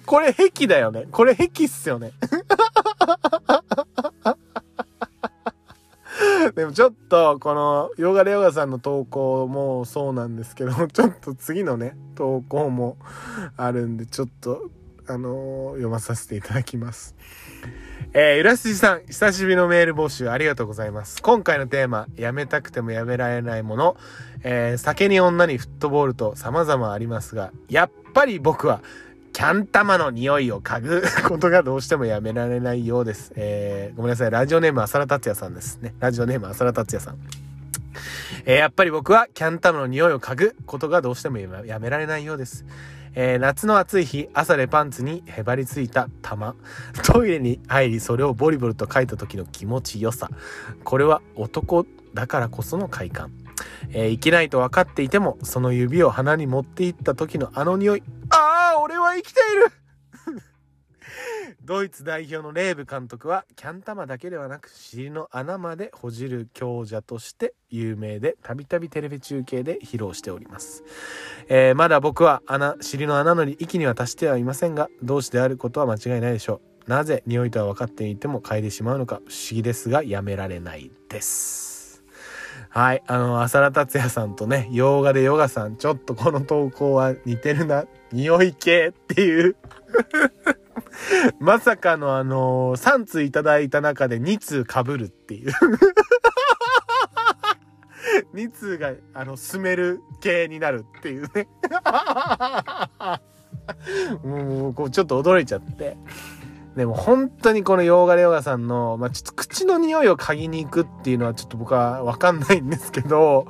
これ癖だよね。これ癖っすよね。でもちょっと、この、ヨガレヨガさんの投稿もそうなんですけど、ちょっと次のね、投稿もあるんで、ちょっと、あのー読まさせていただきます。えー、浦筋さん、久しぶりのメール募集ありがとうございます。今回のテーマ、やめたくてもやめられないもの、えー酒に女にフットボールと様々ありますが、やっぱり僕は、キャン玉の匂いを嗅ぐ ことがどうしてもやめられないようです。えー、ごめんなさい。ラジオネーム浅田達也さんですね。ラジオネーム浅田達也さん。えーやっぱり僕はキャン玉の匂いを嗅ぐことがどうしてもやめられないようです。えー夏の暑い日、朝でパンツにへばりついた玉。トイレに入り、それをボリボリと書いた時の気持ちよさ。これは男だからこその快感。えーいけないと分かっていても、その指を鼻に持っていった時のあの匂い。ああ、俺は生きている ドイツ代表のレーブ監督はキャン玉だけではなく尻の穴までほじる強者として有名でたびたびテレビ中継で披露しております、えーまだ僕は穴尻の穴の域には達してはいませんが同志であることは間違いないでしょう。なぜ匂いとは分かっていても嗅いでしまうのか不思議ですがやめられないです。はいあの浅田達也さんとね洋画でヨガさんちょっとこの投稿は似てるな。匂い系っていう。まさかのあのー、3通いただいた中で2通被るっていう。2通が、あの、進める系になるっていうね。もう、こう、ちょっと驚いちゃって。でも本当にこのヨーガレヨガさんの、まあ、ちょっと口の匂いを嗅ぎに行くっていうのはちょっと僕はわかんないんですけど、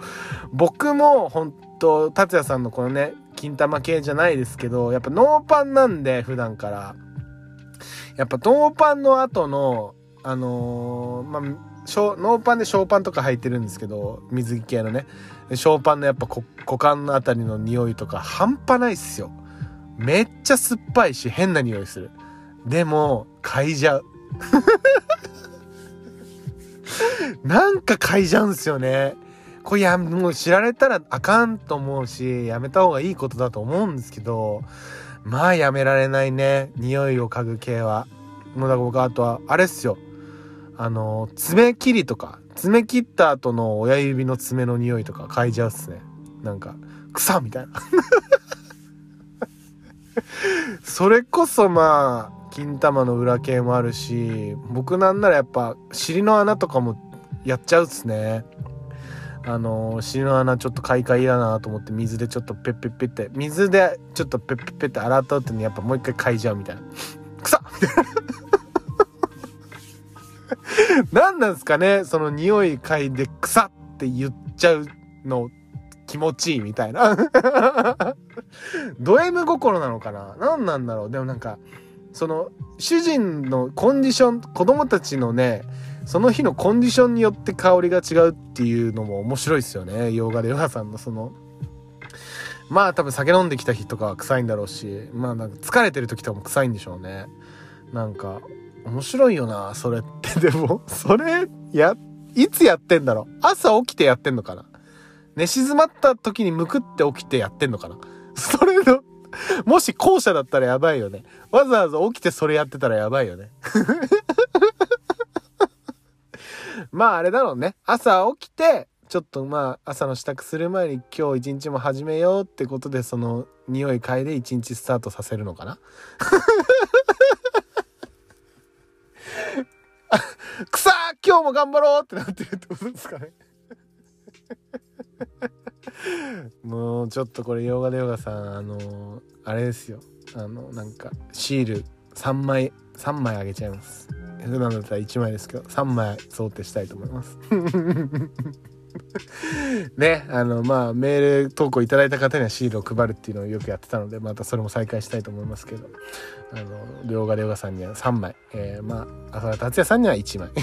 僕も本当達也さんのこのね、金玉系じゃないですけど、やっぱノーパンなんで、普段から。やっぱノーパンの後の、あのーまあ、ショーノーパンでショーパンとか履いてるんですけど、水着系のね。ショーパンのやっぱ股股間のあたりの匂いとか半端ないっすよ。めっちゃ酸っぱいし変な匂いする。でも、嗅いじゃう。なんか嗅いじゃうんすよね。これや、もう知られたらあかんと思うし、やめた方がいいことだと思うんですけど、まあやめられないね。匂いを嗅ぐ系は。もうだから僕あとは、あれっすよ。あの、爪切りとか、爪切った後の親指の爪の匂いとか嗅いじゃうっすね。なんか、草みたいな。それこそまあ、金玉の裏系もあるし、僕なんならやっぱ尻の穴とかもやっちゃうっすね。あのー、尻の穴ちょっと買い替えだなと思って水でちょっとペッペッペッって、水でちょっとペッペッペッって洗った後にやっぱもう一回嗅いじゃうみたいな。草何なんですかねその匂い嗅いで草って言っちゃうの気持ちいいみたいな。ド M 心なのかな？何なんだろう？でもなんか、その、主人のコンディション、子供たちのね、その日のコンディションによって香りが違うっていうのも面白いですよね。洋画でヨガさんのその、まあ多分酒飲んできた日とかは臭いんだろうし、まあなんか疲れてる時とかも臭いんでしょうね。なんか、面白いよな、それって。でも、それ、や、いつやってんだろう？朝起きてやってんのかな？寝静まった時にむくって起きてやってんのかな？それの、もし後者だったらやばいよね。わざわざ起きてそれやってたらやばいよね。まああれだろうね。朝起きて、ちょっとまあ朝の支度する前に今日一日も始めようってことでその匂い嗅いで一日スタートさせるのかな？くさ今日も頑張ろうってなってるってことですかね？もうちょっとこれヨガでヨガさんあのあれですよ。あのなんかシール3枚3枚あげちゃいます。普段だったら1枚ですけど3枚想定したいと思います。ね、あの、まあ、メール投稿いただいた方にはシールを配るっていうのをよくやってたので、またそれも再開したいと思いますけど、あの、両賀両賀さんには3枚、えー、まあ、浅田達也さんには1枚。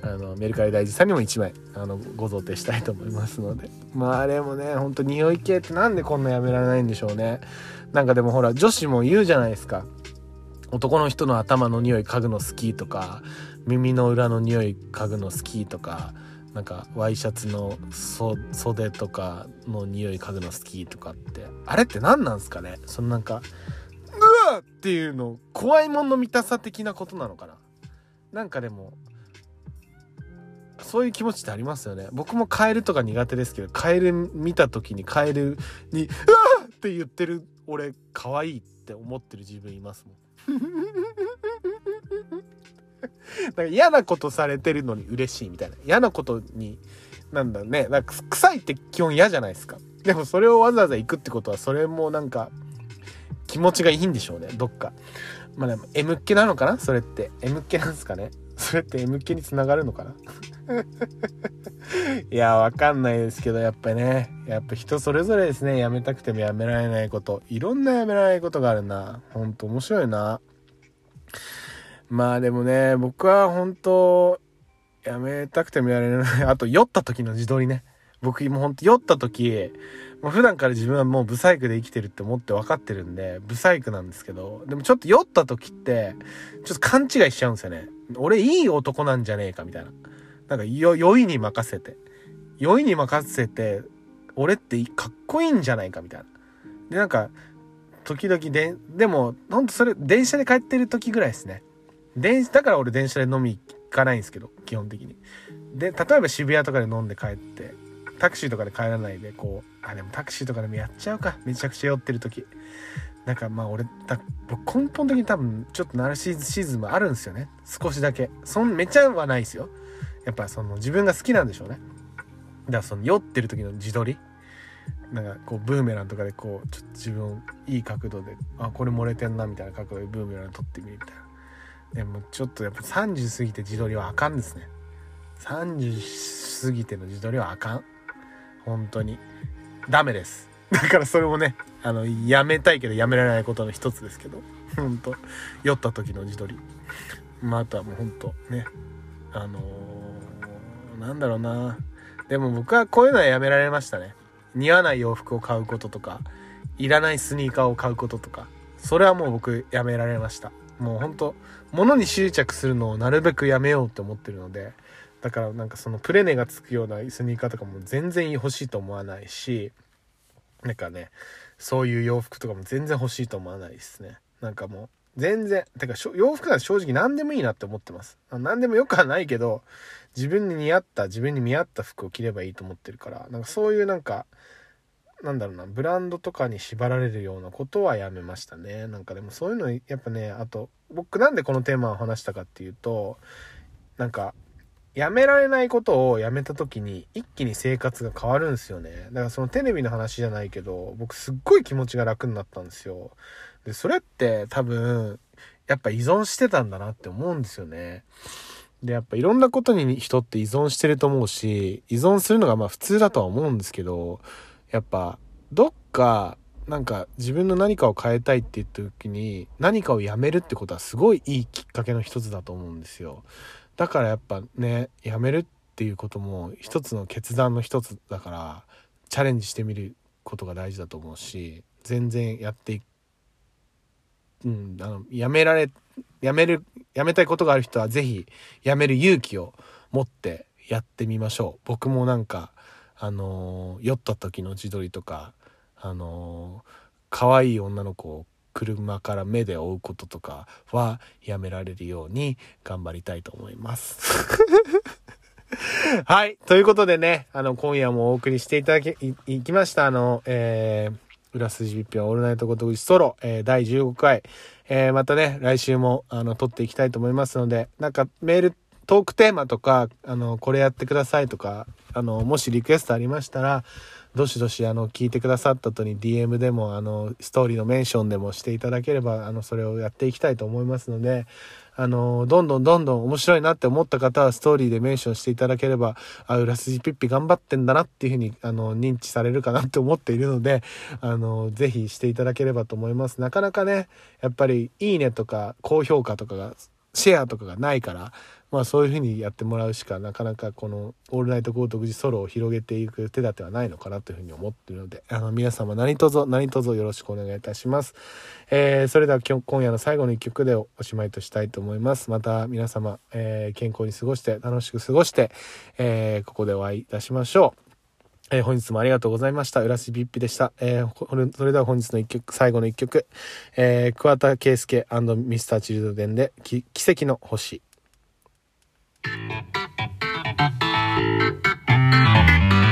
あのメルカリ大臣さんにも1枚あのご贈呈したいと思いますので。まああれもねほんと匂い系ってなんでこんなやめられないんでしょうね。なんかでもほら女子も言うじゃないですか男の人の頭の匂い嗅ぐの好きとか耳の裏の匂い嗅ぐの好きとかなんかワイシャツの袖とかの匂い嗅ぐの好きとかってあれって何なんすかね？そのなんかうわっていうの怖いもんの見たさ的なことなのかな？なんかでもそういう気持ちってありますよね僕もカエルとか苦手ですけどカエル見た時にカエルに「うわ!」って言ってる俺可愛いって思ってる自分いますもん。なんか嫌なことされてるのに嬉しいみたいな。嫌なことになんだね。なんか臭いって基本嫌じゃないですか。でもそれをわざわざ行くってことはそれもなんか気持ちがいいんでしょうね。どっか。まあでも M っ気なのかな？それって。M っ気なんですかね？それって MK につながるのかな？いや、わかんないですけど、やっぱね、やっぱ人それぞれですね、辞めたくてもやめられないこと。いろんなやめられないことがあるな。ほんと面白いな。まあでもね、僕は本当辞めたくてもやれない。あと、酔った時の自撮りね。僕もほんと酔った時、もう普段から自分はもうブサイクで生きてるって思って分かってるんで、ブサイクなんですけど、でもちょっと酔った時って、ちょっと勘違いしちゃうんですよね。俺いい男なんじゃねえかみたいな。なんか酔いに任せて酔いに任せて俺ってかっこいいんじゃないかみたいなでなんか時々ででもほんとそれ電車で帰ってる時ぐらいですね電だから俺電車で飲み行かないんですけど基本的にで例えば渋谷とかで飲んで帰ってタクシーとかで帰らないでこうあでもタクシーとかでもやっちゃうか。めちゃくちゃ酔ってる時。なんかまあ俺だ僕根本的に多分ちょっとナルシシズムあるんですよね。少しだけ。そんめちゃはないですよ。やっぱその自分が好きなんでしょうね。だからその酔ってる時の自撮り。なんかこうブーメランとかでこうちょっと自分いい角度であこれ漏れてんなみたいな角度でブーメラン撮ってみるみたいな。でもちょっとやっぱ30過ぎて自撮りはあかんですね。30過ぎての自撮りはあかん。本当に。ダメです。だからそれもねあのやめたいけどやめられないことの一つですけど。本当。酔った時の自撮り。まああとはもう本当ね。あのーなんだろうな。でも僕はこういうのはやめられましたね。似合わない洋服を買うこととか、いらないスニーカーを買うこととか、それはもう僕やめられました。もうほんと、物に執着するのをなるべくやめようって思ってるので、だからなんかそのプレネがつくようなスニーカーとかも全然欲しいと思わないし、なんかね、そういう洋服とかも全然欲しいと思わないですね。なんかもう、全然、てか洋服なんて正直何でもいいなって思ってます。何でもよくはないけど、自分に似合った自分に見合った服を着ればいいと思ってるからなんかそういうなんかなんだろうなブランドとかに縛られるようなことはやめましたねなんかでもそういうのやっぱねあと僕なんでこのテーマを話したかっていうとなんかやめられないことをやめた時に一気に生活が変わるんですよね。だからそのテレビの話じゃないけど僕すっごい気持ちが楽になったんですよ。でそれって多分やっぱ依存してたんだなって思うんですよね。で、やっぱいろんなことに人って依存してると思うし、依存するのがまあ普通だとは思うんですけど、やっぱどっかなんか自分の何かを変えたいって言った時に何かをやめるってことはすごいいいきっかけの一つだと思うんですよ。だからやっぱね、やめるっていうことも一つの決断の一つだからチャレンジしてみることが大事だと思うし、全然やっていうん、あの、やめられ、やめる、やめたいことがある人はぜひ、やめる勇気を持ってやってみましょう。僕もなんか、あのー、酔った時の自撮りとか、あのー、可愛い女の子を車から目で追うこととかはやめられるように頑張りたいと思います。はい。ということでね、あの、今夜もお送りしていただき、い、いきました。あの、えー裏筋一票オールナイトごとくソロ、えー、第15回、えー、またね、来週も、あの、撮っていきたいと思いますので、なんかメール、トークテーマとか、あの、これやってくださいとか、あの、もしリクエストありましたら、どしどし、あの、聞いてくださった後に DM でも、あの、ストーリーのメンションでもしていただければ、あの、それをやっていきたいと思いますので、あの、どんどんどんどん面白いなって思った方はストーリーでメンションしていただければ、あ、裏筋ピッピ頑張ってんだなっていうふうに、あの、認知されるかなって思っているので、あの、ぜひしていただければと思います。なかなかね、やっぱり、いいねとか、高評価とかが、シェアとかがないから、まあそういうふうにやってもらうしかなかなかこの「オールナイトゴー独自ソロ」を広げていく手立てはないのかなというふうに思っているのであの皆様何卒何卒よろしくお願いいたします。えーそれでは今日今夜の最後の一曲でおしまいとしたいと思います。また皆様、えー健康に過ごして楽しく過ごして、えーここでお会いいたしましょう。えー本日もありがとうございました。浦しピッピでした。えーそれでは本日の一曲、最後の一曲、えー桑田佳祐ミスターチルドレンで、奇跡の星。「Thank you.